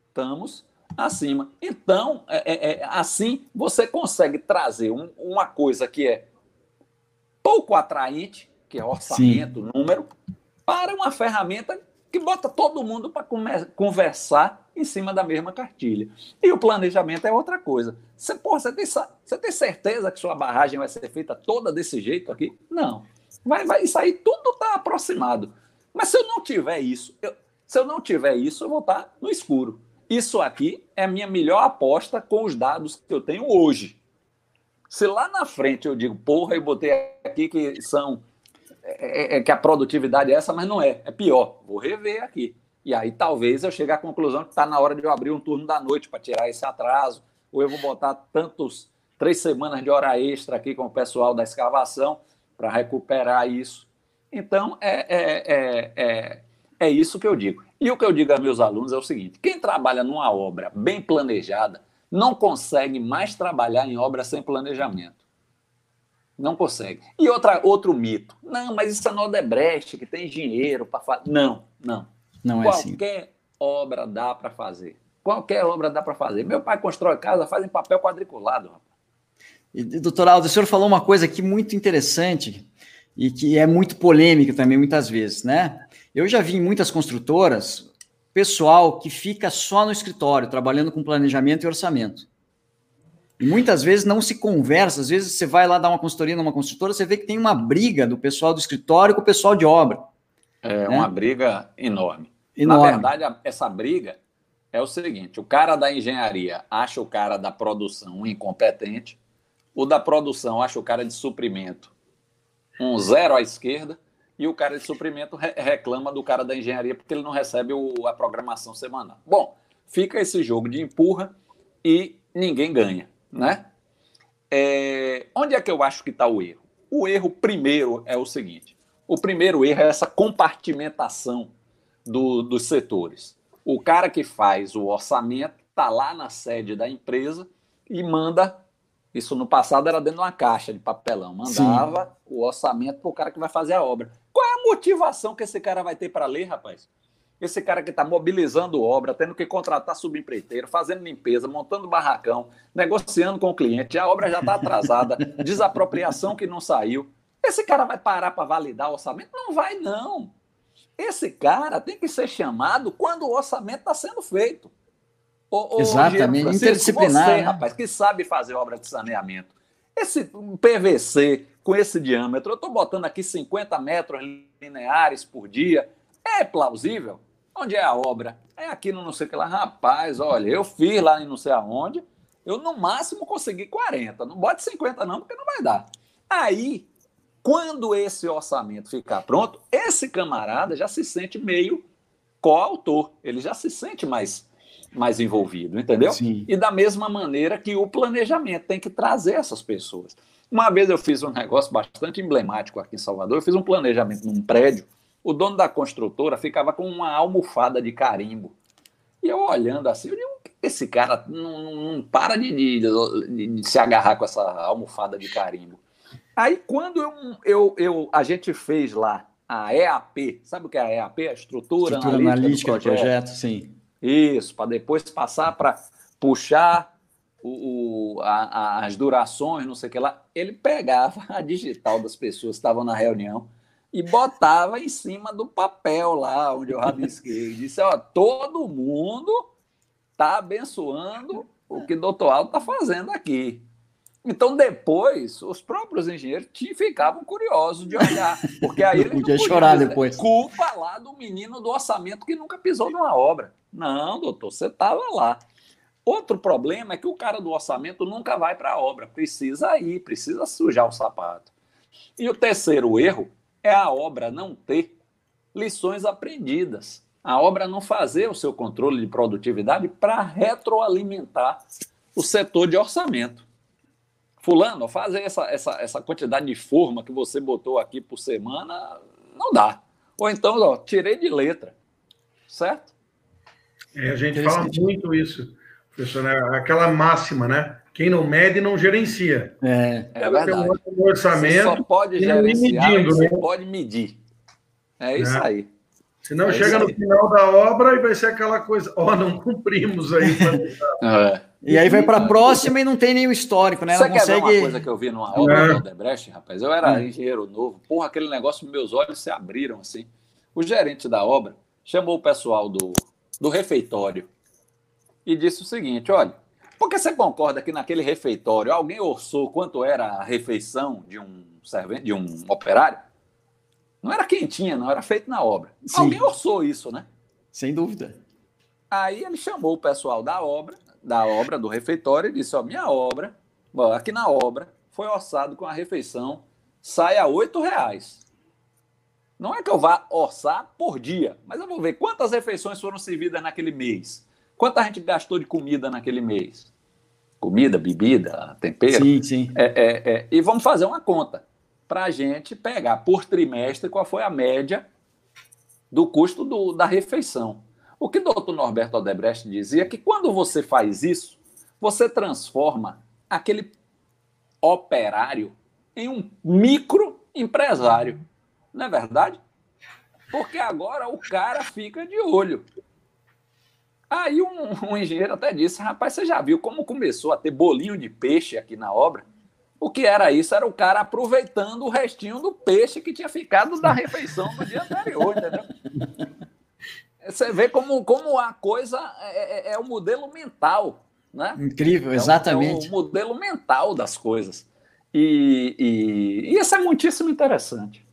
estamos acima. Então, é, é, é, assim você consegue trazer um, uma coisa que é pouco atraente, que é orçamento, Sim. número, para uma ferramenta que bota todo mundo para conversar em cima da mesma cartilha. E o planejamento é outra coisa. Você, você, tem, você tem certeza que sua barragem vai ser feita toda desse jeito aqui? Não. Vai, vai, isso aí tudo está aproximado. Mas se eu não tiver isso, eu, se eu não tiver isso, eu vou estar tá no escuro. Isso aqui é a minha melhor aposta com os dados que eu tenho hoje. Se lá na frente eu digo, porra, eu botei aqui que são. É, é, que a produtividade é essa, mas não é. É pior. Vou rever aqui. E aí talvez eu chegue à conclusão que está na hora de eu abrir um turno da noite para tirar esse atraso. Ou eu vou botar tantos três semanas de hora extra aqui com o pessoal da escavação para recuperar isso. Então, é, é, é, é, é isso que eu digo. E o que eu digo aos meus alunos é o seguinte: quem trabalha numa obra bem planejada, não consegue mais trabalhar em obra sem planejamento. Não consegue. E outra, outro mito. Não, mas isso é no Odebrecht, que tem dinheiro para fazer. Não, não. Não é assim. Qualquer obra dá para fazer. Qualquer obra dá para fazer. Meu pai constrói casa, faz em papel quadriculado. E, doutor Aldo, o senhor falou uma coisa aqui muito interessante e que é muito polêmica também, muitas vezes, né? Eu já vi em muitas construtoras pessoal que fica só no escritório, trabalhando com planejamento e orçamento. E muitas vezes não se conversa, às vezes você vai lá dar uma consultoria numa construtora, você vê que tem uma briga do pessoal do escritório com o pessoal de obra. É né? uma briga enorme. enorme. Na verdade, essa briga é o seguinte: o cara da engenharia acha o cara da produção um incompetente, o da produção acha o cara de suprimento um zero à esquerda, e o cara de suprimento re reclama do cara da engenharia porque ele não recebe o, a programação semanal. Bom, fica esse jogo de empurra e ninguém ganha, né? É, onde é que eu acho que está o erro? O erro primeiro é o seguinte: O primeiro erro é essa compartimentação do, dos setores. O cara que faz o orçamento está lá na sede da empresa e manda. Isso no passado era dentro de uma caixa de papelão. Mandava Sim. o orçamento para o cara que vai fazer a obra. Qual é a motivação que esse cara vai ter para ler, rapaz? Esse cara que está mobilizando obra, tendo que contratar subempreiteiro, fazendo limpeza, montando barracão, negociando com o cliente, a obra já está atrasada, desapropriação que não saiu. Esse cara vai parar para validar o orçamento? Não vai, não. Esse cara tem que ser chamado quando o orçamento está sendo feito. O, Exatamente, interdisciplinar. Você, né? rapaz, que sabe fazer obra de saneamento. Esse PVC com esse diâmetro, eu estou botando aqui 50 metros lineares por dia, é plausível? Onde é a obra? É aqui no não sei o que lá. Rapaz, olha, eu fiz lá em não sei aonde, eu no máximo consegui 40. Não bote 50 não, porque não vai dar. Aí quando esse orçamento ficar pronto, esse camarada já se sente meio coautor, ele já se sente mais, mais envolvido, entendeu? Sim. E da mesma maneira que o planejamento tem que trazer essas pessoas. Uma vez eu fiz um negócio bastante emblemático aqui em Salvador, eu fiz um planejamento num prédio, o dono da construtora ficava com uma almofada de carimbo. E eu olhando assim, eu digo, esse cara não, não, não para de, de, de, se agarrar com essa almofada de carimbo. Aí, quando eu, eu, eu, a gente fez lá a EAP, sabe o que é a EAP? A estrutura, estrutura analítica, analítica do projeto. projeto, sim. Isso, para depois passar para puxar o, o a, a, as durações, não sei o que lá. Ele pegava a digital das pessoas que estavam na reunião e botava em cima do papel lá onde eu rabisquei. Disse: ó, todo mundo está abençoando o que o doutor Aldo está fazendo aqui. Então, depois, os próprios engenheiros ficavam curiosos de olhar, porque aí eles podia chorar dizer, depois. Culpa lá do menino do orçamento que nunca pisou numa obra. Não, doutor, você estava lá. Outro problema é que o cara do orçamento nunca vai para a obra, precisa ir, precisa sujar o sapato. E o terceiro erro é a obra não ter lições aprendidas. A obra não fazer o seu controle de produtividade para retroalimentar o setor de orçamento. Fulano, fazer essa, essa, essa quantidade de forma que você botou aqui por semana, não dá. Ou então, ó, tirei de letra. Certo? É, a gente fala muito isso, professor, né? aquela máxima, né? Quem não mede não gerencia. É, é verdade. Um orçamento, você só pode gerenciar, medindo, você né? pode medir. É isso é. aí. Senão é chega no final da obra e vai ser aquela coisa, ó, oh, não cumprimos aí. é. E aí vai para a próxima e não tem nenhum histórico, né? Você não consegue... uma coisa que eu vi numa obra é. do Odebrecht, rapaz? Eu era é. engenheiro novo, porra, aquele negócio, meus olhos se abriram assim. O gerente da obra chamou o pessoal do, do refeitório e disse o seguinte: olha, porque você concorda que naquele refeitório alguém orçou quanto era a refeição de um servente, de um operário? Não era quentinha, não, era feito na obra. Sim. Alguém orçou isso, né? Sem dúvida. Aí ele chamou o pessoal da obra da obra, do refeitório, e disse: Ó, minha obra, aqui na obra, foi orçado com a refeição, sai a oito reais. Não é que eu vá orçar por dia, mas eu vou ver quantas refeições foram servidas naquele mês. Quanta gente gastou de comida naquele mês? Comida, bebida, tempero? Sim, sim. É, é, é. E vamos fazer uma conta para a gente pegar por trimestre qual foi a média do custo do, da refeição. O que o doutor Norberto Odebrecht dizia é que quando você faz isso, você transforma aquele operário em um microempresário. Não é verdade? Porque agora o cara fica de olho. Aí um, um, engenheiro até disse: rapaz, você já viu como começou a ter bolinho de peixe aqui na obra? O que era isso? Era o cara aproveitando o restinho do peixe que tinha ficado da refeição do dia anterior, entendeu? Você vê como, como a coisa é, é, é o modelo mental, né? Incrível, exatamente. É o, é o modelo mental das coisas. E, e, e isso é muitíssimo interessante.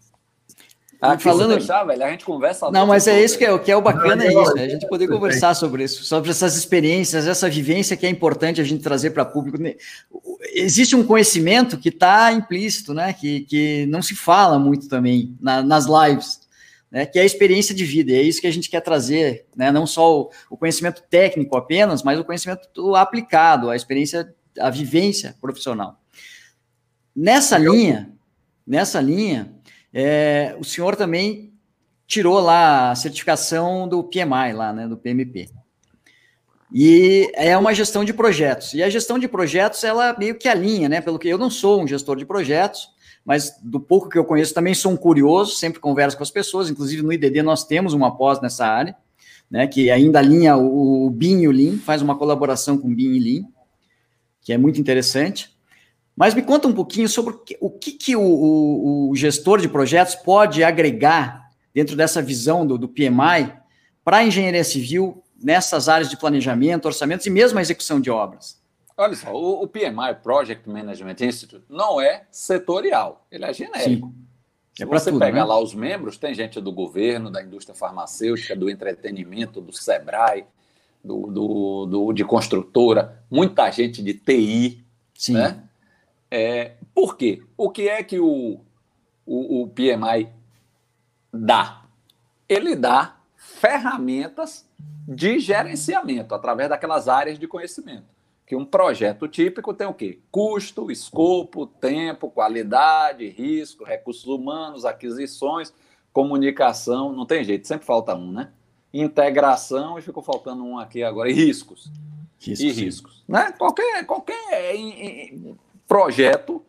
Aqui, falando deixar, velho, a gente conversa. Não, mas é isso que é, o que é o bacana, é isso, né? a gente poder conversar sobre isso, sobre essas experiências, essa vivência que é importante a gente trazer para público. Existe um conhecimento que está implícito, né? Que, que não se fala muito também na, nas lives né, que é a experiência de vida, e é isso que a gente quer trazer, né, não só o, o conhecimento técnico apenas, mas o conhecimento aplicado, a experiência, a vivência profissional. Nessa linha, nessa linha, é, o senhor também tirou lá a certificação do PMI, lá, né, do PMP. E é uma gestão de projetos. E a gestão de projetos, ela meio que alinha, né? Pelo que eu não sou um gestor de projetos, mas do pouco que eu conheço também sou um curioso, sempre converso com as pessoas, inclusive no IDD nós temos uma pós nessa área, né, que ainda alinha o, o BIM e o Lean, faz uma colaboração com BIM e Lean, que é muito interessante. Mas me conta um pouquinho sobre o que, o, que, que o, o, o, gestor de projetos pode agregar dentro dessa visão do, do PMI para a engenharia civil nessas áreas de planejamento, orçamentos e mesmo a execução de obras. Olha só, o, o PMI, Project Management Institute, não é setorial, ele é genérico. Sim. Se é você tudo, pegar né? lá os membros, tem gente do governo, da indústria farmacêutica, do entretenimento, do SEBRAE, do, do, do de construtora, muita gente de TI. Sim. Né? É, por quê? O que é que o, o, o PMI dá? Ele dá ferramentas de gerenciamento através daquelas áreas de conhecimento. Que um projeto típico tem o quê? Custo, escopo, tempo, qualidade, risco, recursos humanos, aquisições, comunicação, não tem jeito, sempre falta um, né? Integração, e ficou faltando um aqui agora, e riscos. riscos e riscos. Né? Qualquer, qualquer projeto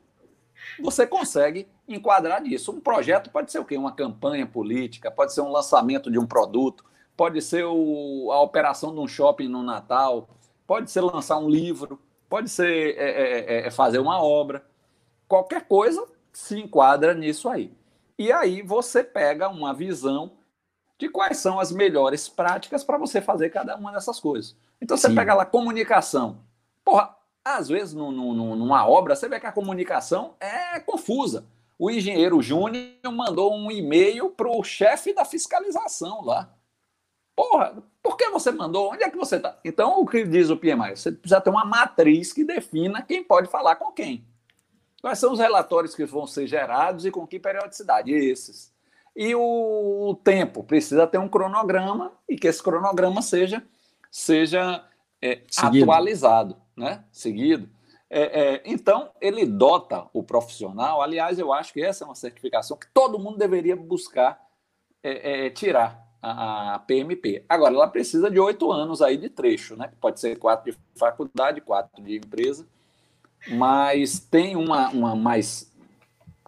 você consegue enquadrar nisso. Um projeto pode ser o quê? Uma campanha política, pode ser um lançamento de um produto, pode ser o, a operação de um shopping no Natal, pode ser lançar um livro, pode ser é, é, é, é fazer uma obra. Qualquer coisa se enquadra nisso aí. E aí você pega uma visão de quais são as melhores práticas para você fazer cada uma dessas coisas. Então você Sim. pega lá comunicação. Porra, às vezes, numa obra, você vê que a comunicação é confusa. O engenheiro Júnior mandou um e-mail para o chefe da fiscalização lá. Porra, por que você mandou? Onde é que você está? Então, o que diz o PMI? Você precisa ter uma matriz que defina quem pode falar com quem. Quais são os relatórios que vão ser gerados e com que periodicidade? Esses. E o tempo precisa ter um cronograma e que esse cronograma seja, seja é, atualizado né, seguido. É, é, então, ele dota o profissional. Aliás, eu acho que essa é uma certificação que todo mundo deveria buscar é, é tirar a, a, PMP. Agora, ela precisa de oito anos aí de trecho, né? Pode ser quatro de faculdade, quatro de empresa, mas tem uma, uma mais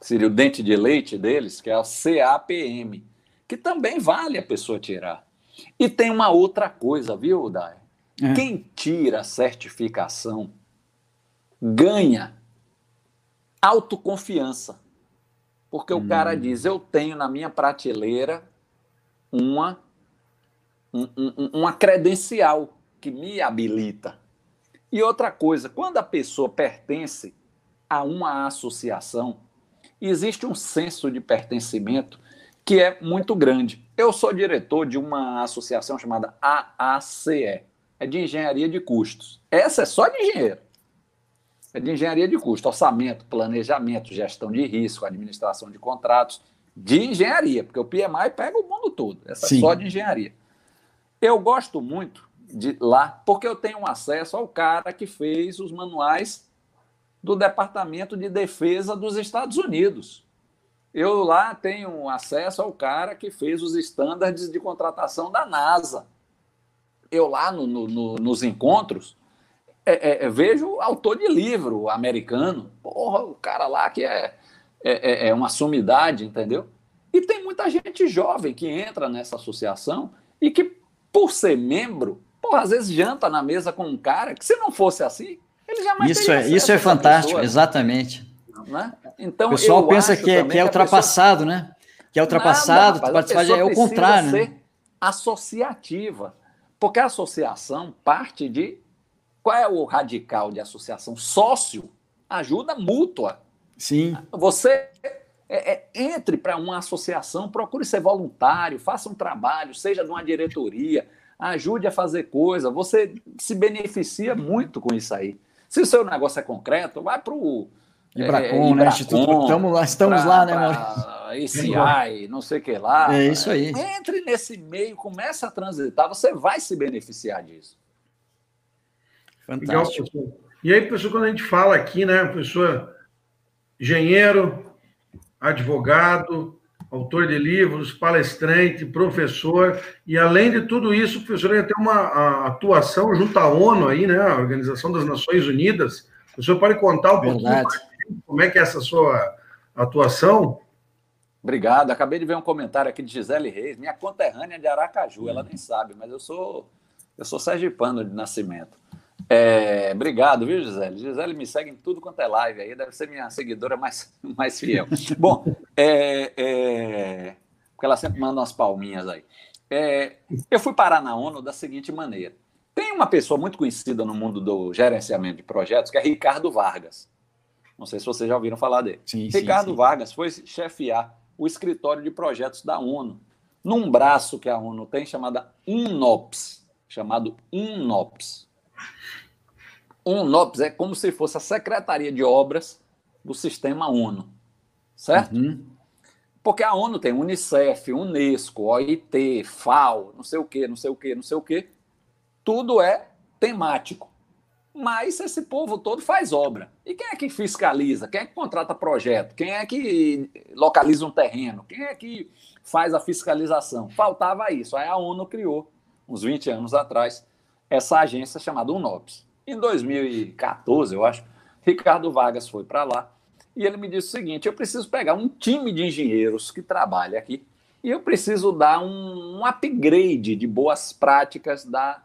seria o dente de leite deles, que é a CAPM, que também vale a pessoa tirar. E tem uma outra coisa, viu, Dai? É. Quem tira a certificação ganha autoconfiança. Porque hum. o cara hum. diz: eu tenho na minha prateleira uma, um, um, uma credencial que me habilita. E outra coisa, quando a pessoa pertence a uma associação, existe um senso de pertencimento que é muito grande. Eu sou diretor de uma associação chamada AACE, é de engenharia de custos. Essa é só de engenheiro. É de engenharia de custo, orçamento, planejamento, gestão de risco, administração de contratos, de engenharia, porque o PMI pega o mundo todo. Essa Sim. é só de engenharia. Eu gosto muito de lá, porque eu tenho acesso ao cara que fez os manuais do Departamento de Defesa dos Estados Unidos. Eu lá tenho acesso ao cara que fez os estándares de contratação da NASA eu lá no, no, nos encontros é, é, é, vejo autor de livro americano, porra, o cara lá que é, é, é, é uma sumidade, entendeu? E tem muita gente jovem que entra nessa associação e que, por ser membro, porra, às vezes janta na mesa com um cara que, se não fosse assim, ele jamais Isso é, isso é fantástico, pessoa, exatamente. Né? Então, o pessoal pensa que é, que é ultrapassado, pessoa... né? Que é ultrapassado, Nada, rapaz, é o contrário. Né? associativa. Porque a associação parte de. Qual é o radical de associação? Sócio, ajuda mútua. Sim. Você é, é, entre para uma associação, procure ser voluntário, faça um trabalho, seja de uma diretoria, ajude a fazer coisa. Você se beneficia muito com isso aí. Se o seu negócio é concreto, vai para o. Ibracon, é, né? Instituto, estamos lá, estamos pra, lá, né, Maurício? ICI, não sei o que lá. É isso aí. Entre nesse meio, começa a transitar, você vai se beneficiar disso. Fantástico. Legal, e aí, pessoal, quando a gente fala aqui, né, pessoa engenheiro, advogado, autor de livros, palestrante, professor, e além de tudo isso, o professor ainda tem uma atuação junto à ONU aí, né, a Organização das Nações Unidas. O senhor pode contar um Verdade. pouquinho como é que é essa sua atuação? Obrigado. Acabei de ver um comentário aqui de Gisele Reis, minha conterrânea de Aracaju. Ela nem sabe, mas eu sou eu sou sergipano de nascimento. É, obrigado, viu, Gisele? Gisele me segue em tudo quanto é live aí, deve ser minha seguidora mais, mais fiel. Bom, é, é, porque ela sempre manda umas palminhas aí. É, eu fui parar na ONU da seguinte maneira: tem uma pessoa muito conhecida no mundo do gerenciamento de projetos, que é Ricardo Vargas. Não sei se vocês já ouviram falar dele. Sim, Ricardo sim, sim. Vargas foi chefiar o escritório de projetos da ONU, num braço que a ONU tem chamada UNOPS, chamado UNOPS. UNOPS é como se fosse a Secretaria de Obras do Sistema ONU, certo? Uhum. Porque a ONU tem Unicef, Unesco, OIT, FAO, não sei o quê, não sei o quê, não sei o quê. Tudo é temático. Mas esse povo todo faz obra. E quem é que fiscaliza? Quem é que contrata projeto? Quem é que localiza um terreno? Quem é que faz a fiscalização? Faltava isso. Aí a ONU criou, uns 20 anos atrás, essa agência chamada UNOPS. Em 2014, eu acho, Ricardo Vargas foi para lá e ele me disse o seguinte: eu preciso pegar um time de engenheiros que trabalha aqui e eu preciso dar um, um upgrade de boas práticas da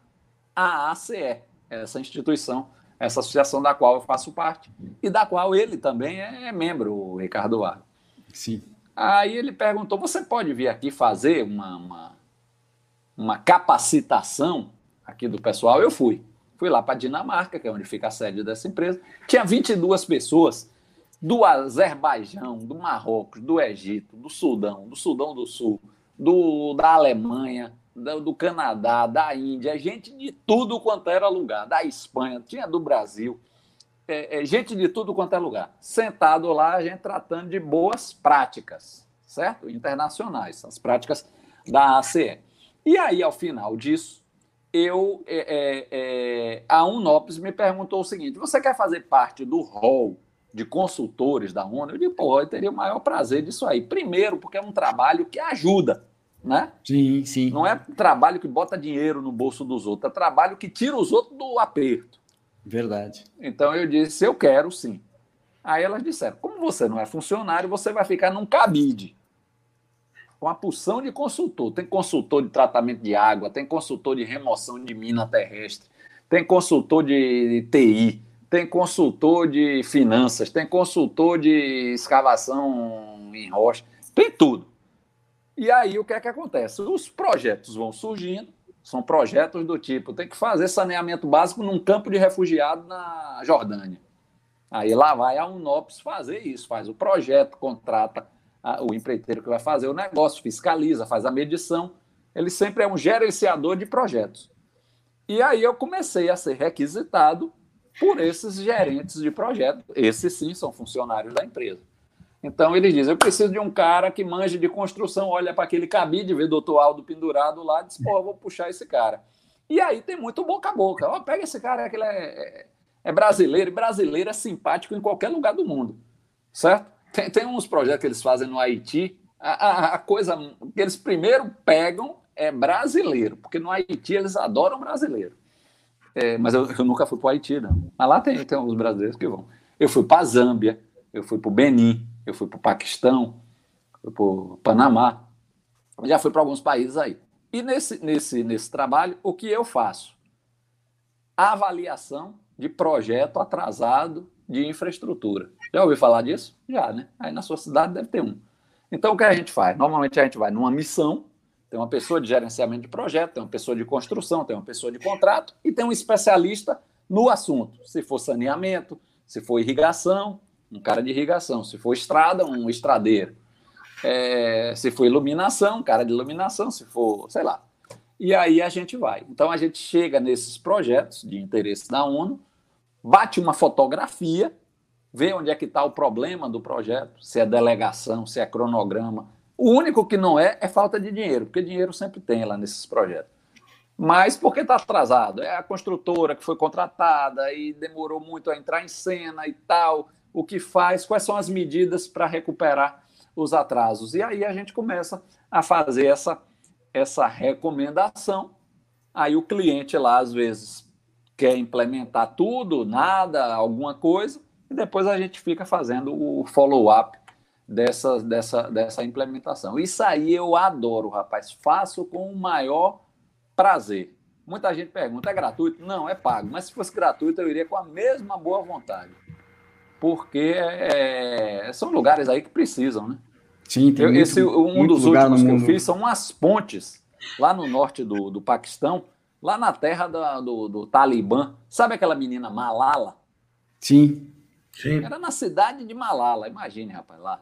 AACE, essa instituição, essa associação da qual eu faço parte e da qual ele também é membro, o Ricardo Vargas. Sim. Aí ele perguntou: você pode vir aqui fazer uma, uma, uma capacitação aqui do pessoal? Eu fui. Fui lá para a Dinamarca, que é onde fica a sede dessa empresa. Tinha 22 pessoas do Azerbaijão, do Marrocos, do Egito, do Sudão, do Sudão do Sul, do, da Alemanha, do, Canadá, da Índia, gente de tudo quanto era lugar, da Espanha, tinha do Brasil, é, é, gente de tudo quanto é lugar. Sentado lá, a gente tratando de boas práticas, certo? Internacionais, as práticas da ACE. E aí, ao final disso, eu é, é, é, a Unopes me perguntou o seguinte: você quer fazer parte do hall de consultores da ONU? Eu disse, pô, eu teria o maior prazer disso aí. Primeiro, porque é um trabalho que ajuda, né? Sim, sim. Não é trabalho que bota dinheiro no bolso dos outros, é trabalho que tira os outros do aperto. Verdade. Então eu disse, eu quero sim. Aí elas disseram, como você não é funcionário, você vai ficar num cabide com a porção de consultor. Tem consultor de tratamento de água, tem consultor de remoção de mina terrestre, tem consultor de TI, tem consultor de finanças, tem consultor de escavação em rocha, tem tudo. E aí o que é que acontece? Os projetos vão surgindo, são projetos do tipo, tem que fazer saneamento básico num campo de refugiado na Jordânia. Aí lá vai a UNOPS fazer isso, faz o projeto, contrata o empreiteiro que vai fazer o negócio, fiscaliza, faz a medição. Ele sempre é um gerenciador de projetos. E aí eu comecei a ser requisitado por esses gerentes de projeto. Esses sim são funcionários da empresa. Então eles dizem: eu preciso de um cara que manje de construção, olha para aquele cabide, vê doutor Aldo pendurado lá, diz: pô, vou puxar esse cara. E aí tem muito boca a boca. Ó, pega esse cara, que ele é, é, é brasileiro, e brasileiro é simpático em qualquer lugar do mundo, certo? Tem, tem uns projetos que eles fazem no Haiti. A, a, a, coisa que eles primeiro pegam é brasileiro, porque no Haiti eles adoram brasileiro. É, mas eu, eu, nunca fui para o Haiti, não. Mas lá tem, tem uns brasileiros que vão. Eu fui para a Zâmbia, eu fui para o Benin, eu fui para o Paquistão, fui para o Panamá. Já fui para alguns países aí. E nesse, nesse, nesse trabalho, o que eu faço? Avaliação de projeto atrasado de infraestrutura. Já ouviu falar disso? Já, né? Aí na sua cidade deve ter um. Então o que a gente faz? Normalmente a gente vai numa missão, tem uma pessoa de gerenciamento de projeto, tem uma pessoa de construção, tem uma pessoa de contrato e tem um especialista no assunto. Se for saneamento, se for irrigação, um cara de irrigação. Se for estrada, um estradeiro. É, se for iluminação, um cara de iluminação. Se for, sei lá. E aí a gente vai. Então a gente chega nesses projetos de interesse da ONU, bate uma fotografia ver onde é que está o problema do projeto, se é delegação, se é cronograma. O único que não é é falta de dinheiro, porque dinheiro sempre tem lá nesses projetos. Mas porque está atrasado? É a construtora que foi contratada e demorou muito a entrar em cena e tal. O que faz? Quais são as medidas para recuperar os atrasos. E aí a gente começa a fazer essa, essa recomendação. Aí o cliente lá, às vezes, quer implementar tudo, nada, alguma coisa, e depois a gente fica fazendo o follow-up dessa, dessa, dessa implementação. Isso aí eu adoro, rapaz. Faço com o maior prazer. Muita gente pergunta: é gratuito? Não, é pago. Mas se fosse gratuito, eu iria com a mesma boa vontade. Porque é, são lugares aí que precisam, né? Sim, tem eu, muito, esse, Um dos últimos que eu fiz são umas pontes lá no norte do, do Paquistão, lá na terra da, do, do Talibã. Sabe aquela menina Malala? Sim. Sim. Era na cidade de Malala, imagine, rapaz, lá.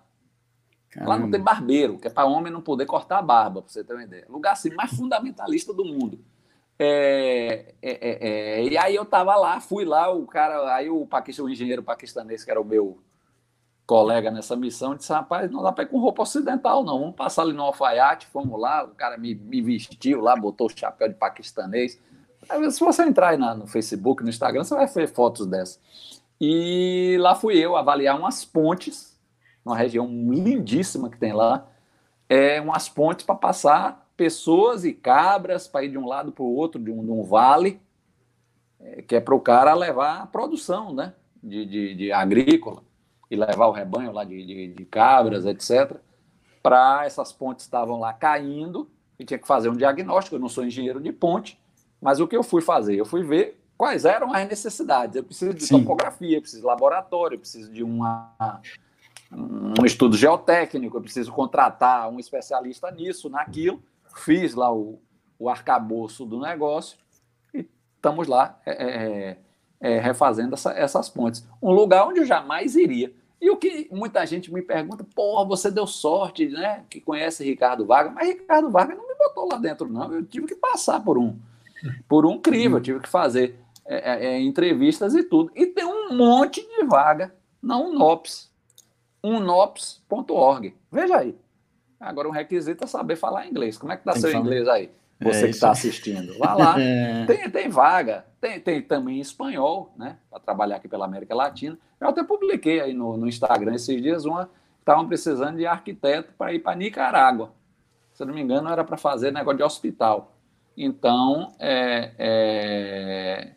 Caramba. Lá não tem barbeiro, que é para homem não poder cortar a barba, para você ter uma ideia. Lugar assim, mais fundamentalista do mundo. É, é, é, é, e aí eu tava lá, fui lá, o cara, aí o, o engenheiro paquistanês, que era o meu colega nessa missão, disse, rapaz, não dá para ir com roupa ocidental, não. Vamos passar ali no alfaiate, fomos lá, o cara me, me vestiu lá, botou o chapéu de paquistanês. Se você entrar aí na, no Facebook, no Instagram, você vai ver fotos dessas. E lá fui eu avaliar umas pontes, uma região lindíssima que tem lá, é, umas pontes para passar pessoas e cabras para ir de um lado para o outro de um, de um vale, é, que é para o cara levar a produção né, de, de, de, agrícola e levar o rebanho lá de, de, de cabras, etc. Para essas pontes estavam lá caindo e tinha que fazer um diagnóstico. Eu não sou engenheiro de ponte, mas o que eu fui fazer? Eu fui ver quais eram as necessidades. Eu preciso de Sim. topografia, eu preciso de laboratório, eu preciso de uma, um estudo geotécnico, eu preciso contratar um especialista nisso, naquilo. Fiz lá o, o arcabouço do negócio e estamos lá é, é, é, é, refazendo essa, essas pontes. Um lugar onde eu jamais iria. E o que muita gente me pergunta, porra, você deu sorte, né? Que conhece Ricardo Vargas, mas Ricardo Vargas não me botou lá dentro, não. Eu tive que passar por um, por um crivo, eu tive que fazer é, é, entrevistas e tudo. E tem um monte de vaga na UNOPS, unops.org. Veja aí. Agora, um requisito é saber falar inglês. Como é que está seu inglês aí? É Você é, que está assistindo. Vá lá. tem, tem vaga. Tem, tem também espanhol, né? Para trabalhar aqui pela América Latina. Eu até publiquei aí no, no Instagram esses dias uma. Estavam precisando de arquiteto para ir para Nicarágua. Se eu não me engano, era para fazer negócio de hospital. Então, é, é,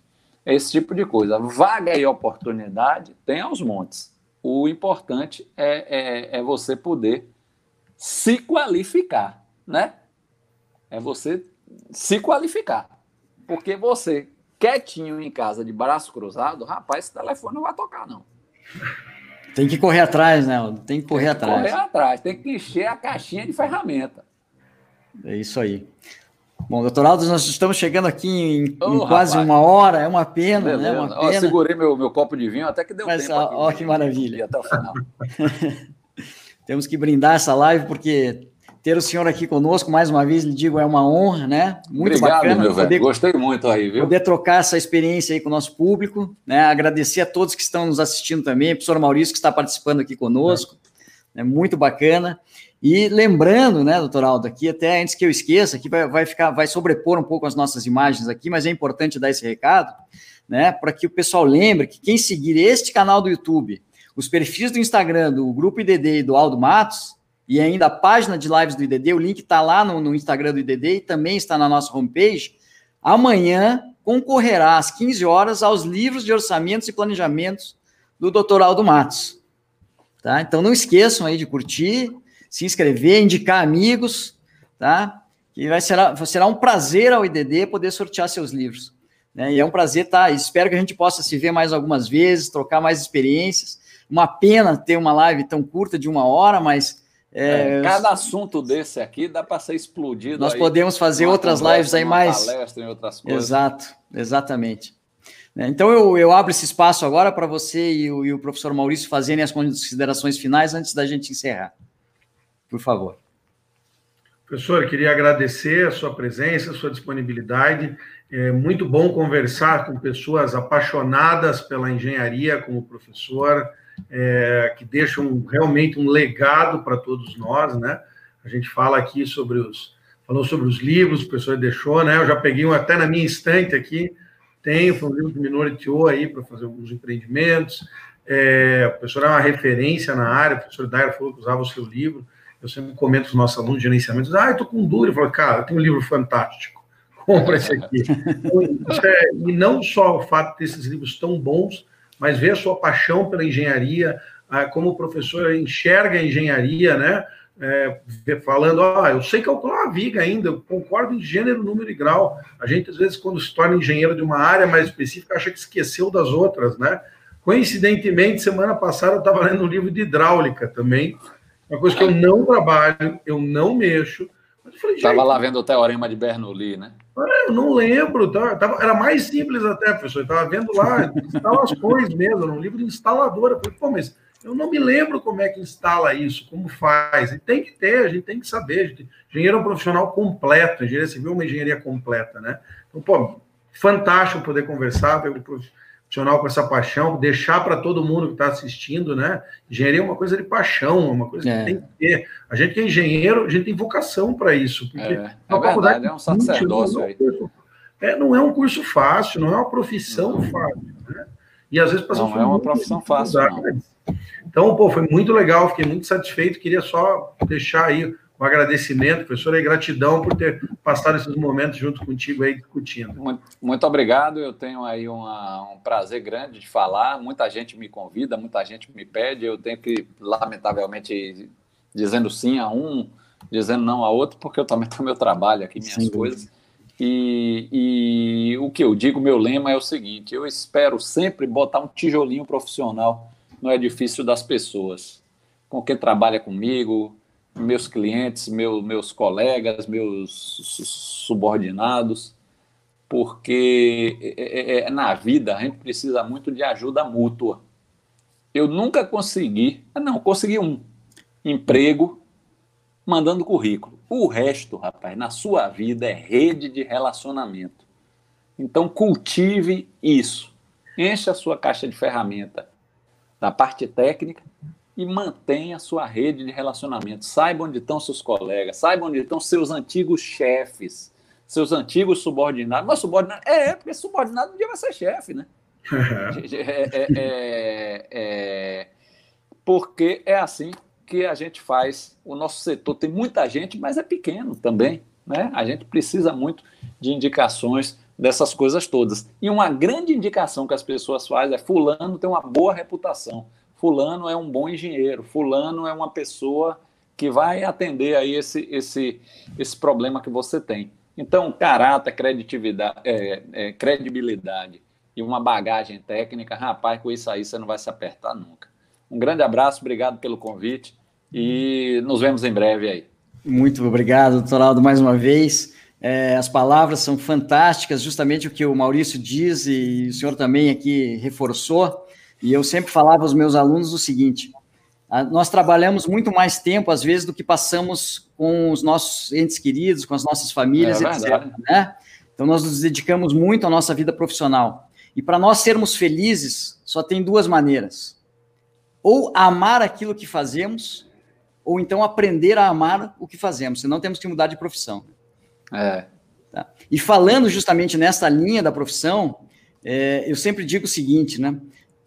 esse tipo de coisa. Vaga e oportunidade tem aos montes. O importante é, é, é você poder se qualificar, né? É você se qualificar. Porque você, quietinho em casa, de braço cruzado, rapaz, esse telefone não vai tocar, não. Tem que correr atrás, né? Tem que correr tem que atrás. Correr atrás, tem que encher a caixinha de ferramenta. É isso aí. Bom, doutor Aldo, nós estamos chegando aqui em, oh, em quase uma hora, é uma pena, né? Uma pena. segurei meu, meu copo de vinho até que deu Mas, tempo. Ó, que maravilha. Até o final. Temos que brindar essa live, porque ter o senhor aqui conosco, mais uma vez, lhe digo, é uma honra, né? Muito Obrigado, bacana. Meu poder, Gostei muito aí, viu? Poder trocar essa experiência aí com o nosso público, né? Agradecer a todos que estão nos assistindo também, o professor Maurício, que está participando aqui conosco. É, muito bacana. E lembrando, né, doutor Aldo, aqui até antes que eu esqueça, aqui vai, vai ficar, vai sobrepor um pouco as nossas imagens aqui, mas é importante dar esse recado, né, para que o pessoal lembre que quem seguir este canal do YouTube, os perfis do Instagram do Grupo IDD e do Aldo Matos, e ainda a página de lives do IDD, o link está lá no, no Instagram do IDD e também está na nossa homepage, amanhã concorrerá às 15 horas aos livros de orçamentos e planejamentos do doutor Aldo Matos. Tá? Então não esqueçam aí de curtir, se inscrever, indicar amigos, tá? Que vai será, será um prazer ao IDD poder sortear seus livros. Né? E é um prazer, tá? Espero que a gente possa se ver mais algumas vezes, trocar mais experiências. Uma pena ter uma live tão curta de uma hora, mas. É, é, cada assunto desse aqui dá para ser explodido. Nós podemos fazer outras lives aí mais. Palestra e outras coisas. Exato, exatamente. Né? Então eu, eu abro esse espaço agora para você e o, e o professor Maurício fazerem as considerações finais antes da gente encerrar por favor. Professor, queria agradecer a sua presença, a sua disponibilidade. É muito bom conversar com pessoas apaixonadas pela engenharia, como o professor, é, que deixam realmente um legado para todos nós, né? A gente fala aqui sobre os, falou sobre os livros, o professor deixou, né? Eu já peguei um até na minha estante aqui, tenho, foi um livro que me norteou aí para fazer alguns empreendimentos. É, o professor é uma referência na área, o professor Dairo falou que usava o seu livro. Eu sempre comento com os nossos alunos de gerenciamento, ah, eu estou com dúvida. Eu falo, cara, tem um livro fantástico, compra esse aqui. é, e não só o fato de ter esses livros tão bons, mas ver a sua paixão pela engenharia, como o professor enxerga a engenharia, né? É, falando, ah, eu sei calcular uma viga ainda, eu concordo em gênero, número e grau. A gente, às vezes, quando se torna engenheiro de uma área mais específica, acha que esqueceu das outras, né? Coincidentemente, semana passada eu estava lendo um livro de hidráulica também, uma coisa que eu não trabalho, eu não mexo. Estava lá vendo o teorema de Bernoulli, né? Eu não lembro, tá, tava, era mais simples até, professor. Eu estava vendo lá instalações mesmo, um livro de instaladora. Eu falei, pô, mas eu não me lembro como é que instala isso, como faz. E tem que ter, a gente tem que saber. Gente, engenheiro é um profissional completo, engenharia civil é uma engenharia completa, né? Então, pô, fantástico poder conversar, ver o profissional com essa paixão, deixar para todo mundo que está assistindo, né? Engenharia é uma coisa de paixão, é uma coisa é. que tem que ter. A gente que é engenheiro, a gente tem vocação para isso. Porque é, é verdade, é um sacerdócio aí. É, não é um curso fácil, não é uma profissão fácil, né? E às vezes não é uma profissão fácil. Então, pô, foi muito legal, fiquei muito satisfeito. Queria só deixar aí um agradecimento, professor, e gratidão por ter passado esses momentos junto contigo aí discutindo. Muito, muito obrigado, eu tenho aí uma, um prazer grande de falar. Muita gente me convida, muita gente me pede, eu tenho que, lamentavelmente, dizendo sim a um, dizendo não a outro, porque eu também tenho meu trabalho aqui, minhas sim, coisas. E, e o que eu digo, meu lema é o seguinte: eu espero sempre botar um tijolinho profissional no edifício das pessoas, com quem trabalha comigo, meus clientes, meu, meus colegas, meus subordinados, porque é, é, é, na vida a gente precisa muito de ajuda mútua. Eu nunca consegui, ah, não, consegui um emprego mandando currículo. O resto, rapaz, na sua vida é rede de relacionamento. Então cultive isso. Encha a sua caixa de ferramenta da parte técnica e mantenha a sua rede de relacionamento. Saiba onde estão seus colegas, saiba onde estão seus antigos chefes, seus antigos subordinados. Mas subordinado, é, porque subordinado um dia vai ser chefe, né? É, é, é, é, porque é assim que a gente faz. O nosso setor tem muita gente, mas é pequeno também. Né? A gente precisa muito de indicações dessas coisas todas. E uma grande indicação que as pessoas fazem é fulano tem uma boa reputação, fulano é um bom engenheiro, fulano é uma pessoa que vai atender aí esse, esse, esse problema que você tem. Então, caráter, credibilidade, é, é, credibilidade e uma bagagem técnica, rapaz, com isso aí você não vai se apertar nunca. Um grande abraço, obrigado pelo convite e nos vemos em breve aí. Muito obrigado, doutor Aldo, mais uma vez. É, as palavras são fantásticas, justamente o que o Maurício diz e o senhor também aqui reforçou. E eu sempre falava aos meus alunos o seguinte: nós trabalhamos muito mais tempo, às vezes, do que passamos com os nossos entes queridos, com as nossas famílias, é etc. Né? Então, nós nos dedicamos muito à nossa vida profissional. E para nós sermos felizes, só tem duas maneiras: ou amar aquilo que fazemos, ou então aprender a amar o que fazemos, senão temos que mudar de profissão. É. Tá? E falando justamente nessa linha da profissão, é, eu sempre digo o seguinte, né?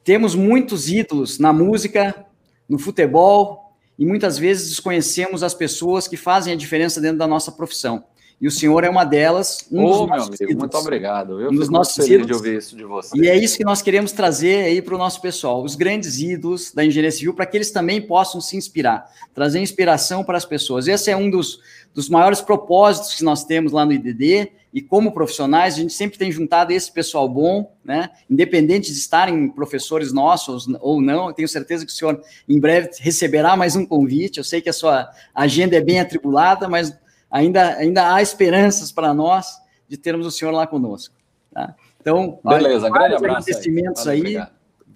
Temos muitos ídolos na música, no futebol, e muitas vezes desconhecemos as pessoas que fazem a diferença dentro da nossa profissão. E o senhor é uma delas. Um oh, meu amigo, ídolos, muito obrigado. Eu um dos nossos feliz de ouvir isso de você. E é isso que nós queremos trazer aí para o nosso pessoal, os grandes ídolos da engenharia civil, para que eles também possam se inspirar, trazer inspiração para as pessoas. Esse é um dos, dos maiores propósitos que nós temos lá no IDD, e como profissionais, a gente sempre tem juntado esse pessoal bom, né? Independente de estarem professores nossos ou não, eu tenho certeza que o senhor em breve receberá mais um convite. Eu sei que a sua agenda é bem atribulada, mas ainda, ainda há esperanças para nós de termos o senhor lá conosco. Tá? Então, beleza, olha, vários agradecimentos aí, aí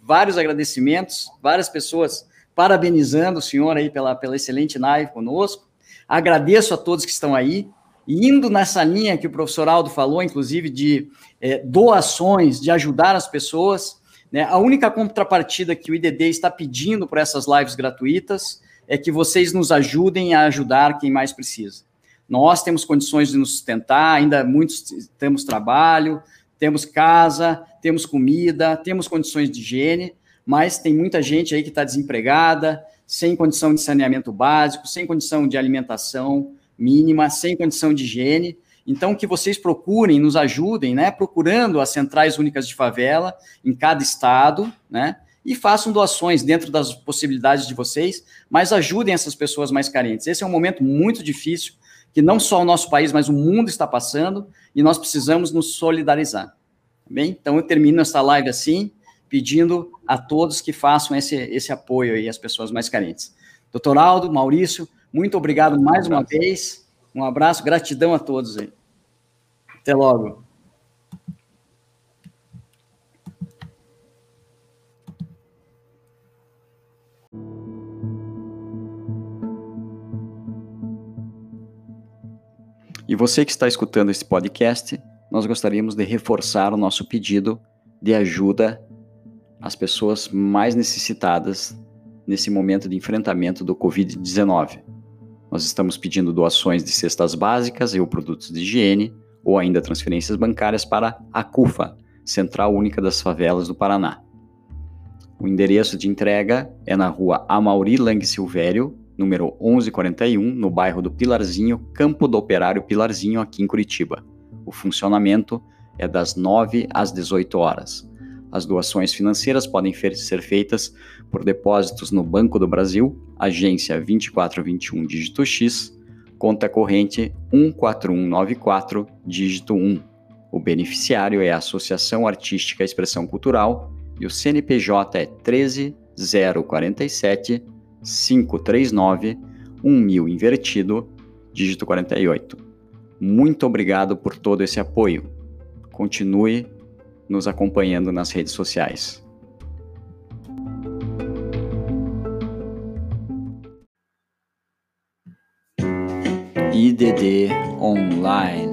vários agradecimentos, várias pessoas parabenizando o senhor aí pela, pela excelente live conosco. Agradeço a todos que estão aí, indo nessa linha que o professor Aldo falou, inclusive de é, doações, de ajudar as pessoas. Né? A única contrapartida que o IDD está pedindo para essas lives gratuitas é que vocês nos ajudem a ajudar quem mais precisa. Nós temos condições de nos sustentar, ainda muitos temos trabalho, temos casa, temos comida, temos condições de higiene. mas tem muita gente aí que está desempregada, sem condição de saneamento básico, sem condição de alimentação mínima, sem condição de higiene. Então, que vocês procurem, nos ajudem, né? Procurando as centrais únicas de favela em cada estado, né? E façam doações dentro das possibilidades de vocês, mas ajudem essas pessoas mais carentes. Esse é um momento muito difícil, que não só o nosso país, mas o mundo está passando, e nós precisamos nos solidarizar. Tá bem? Então, eu termino essa live assim, pedindo a todos que façam esse, esse apoio aí às pessoas mais carentes. Doutor Aldo, Maurício, muito obrigado mais um uma vez. Um abraço, gratidão a todos aí. Até logo. E você que está escutando esse podcast, nós gostaríamos de reforçar o nosso pedido de ajuda às pessoas mais necessitadas nesse momento de enfrentamento do Covid-19. Nós estamos pedindo doações de cestas básicas e produtos de higiene, ou ainda transferências bancárias para a CUFA, Central Única das Favelas do Paraná. O endereço de entrega é na rua Amauri Lang Silvério, número 1141, no bairro do Pilarzinho, Campo do Operário Pilarzinho, aqui em Curitiba. O funcionamento é das 9 às 18 horas. As doações financeiras podem ser feitas por depósitos no Banco do Brasil, agência 2421 dígito X, conta corrente 14194 dígito 1. O beneficiário é a Associação Artística Expressão Cultural e o CNPJ é 13047 539 1000 invertido dígito 48. Muito obrigado por todo esse apoio. Continue nos acompanhando nas redes sociais. IDD Online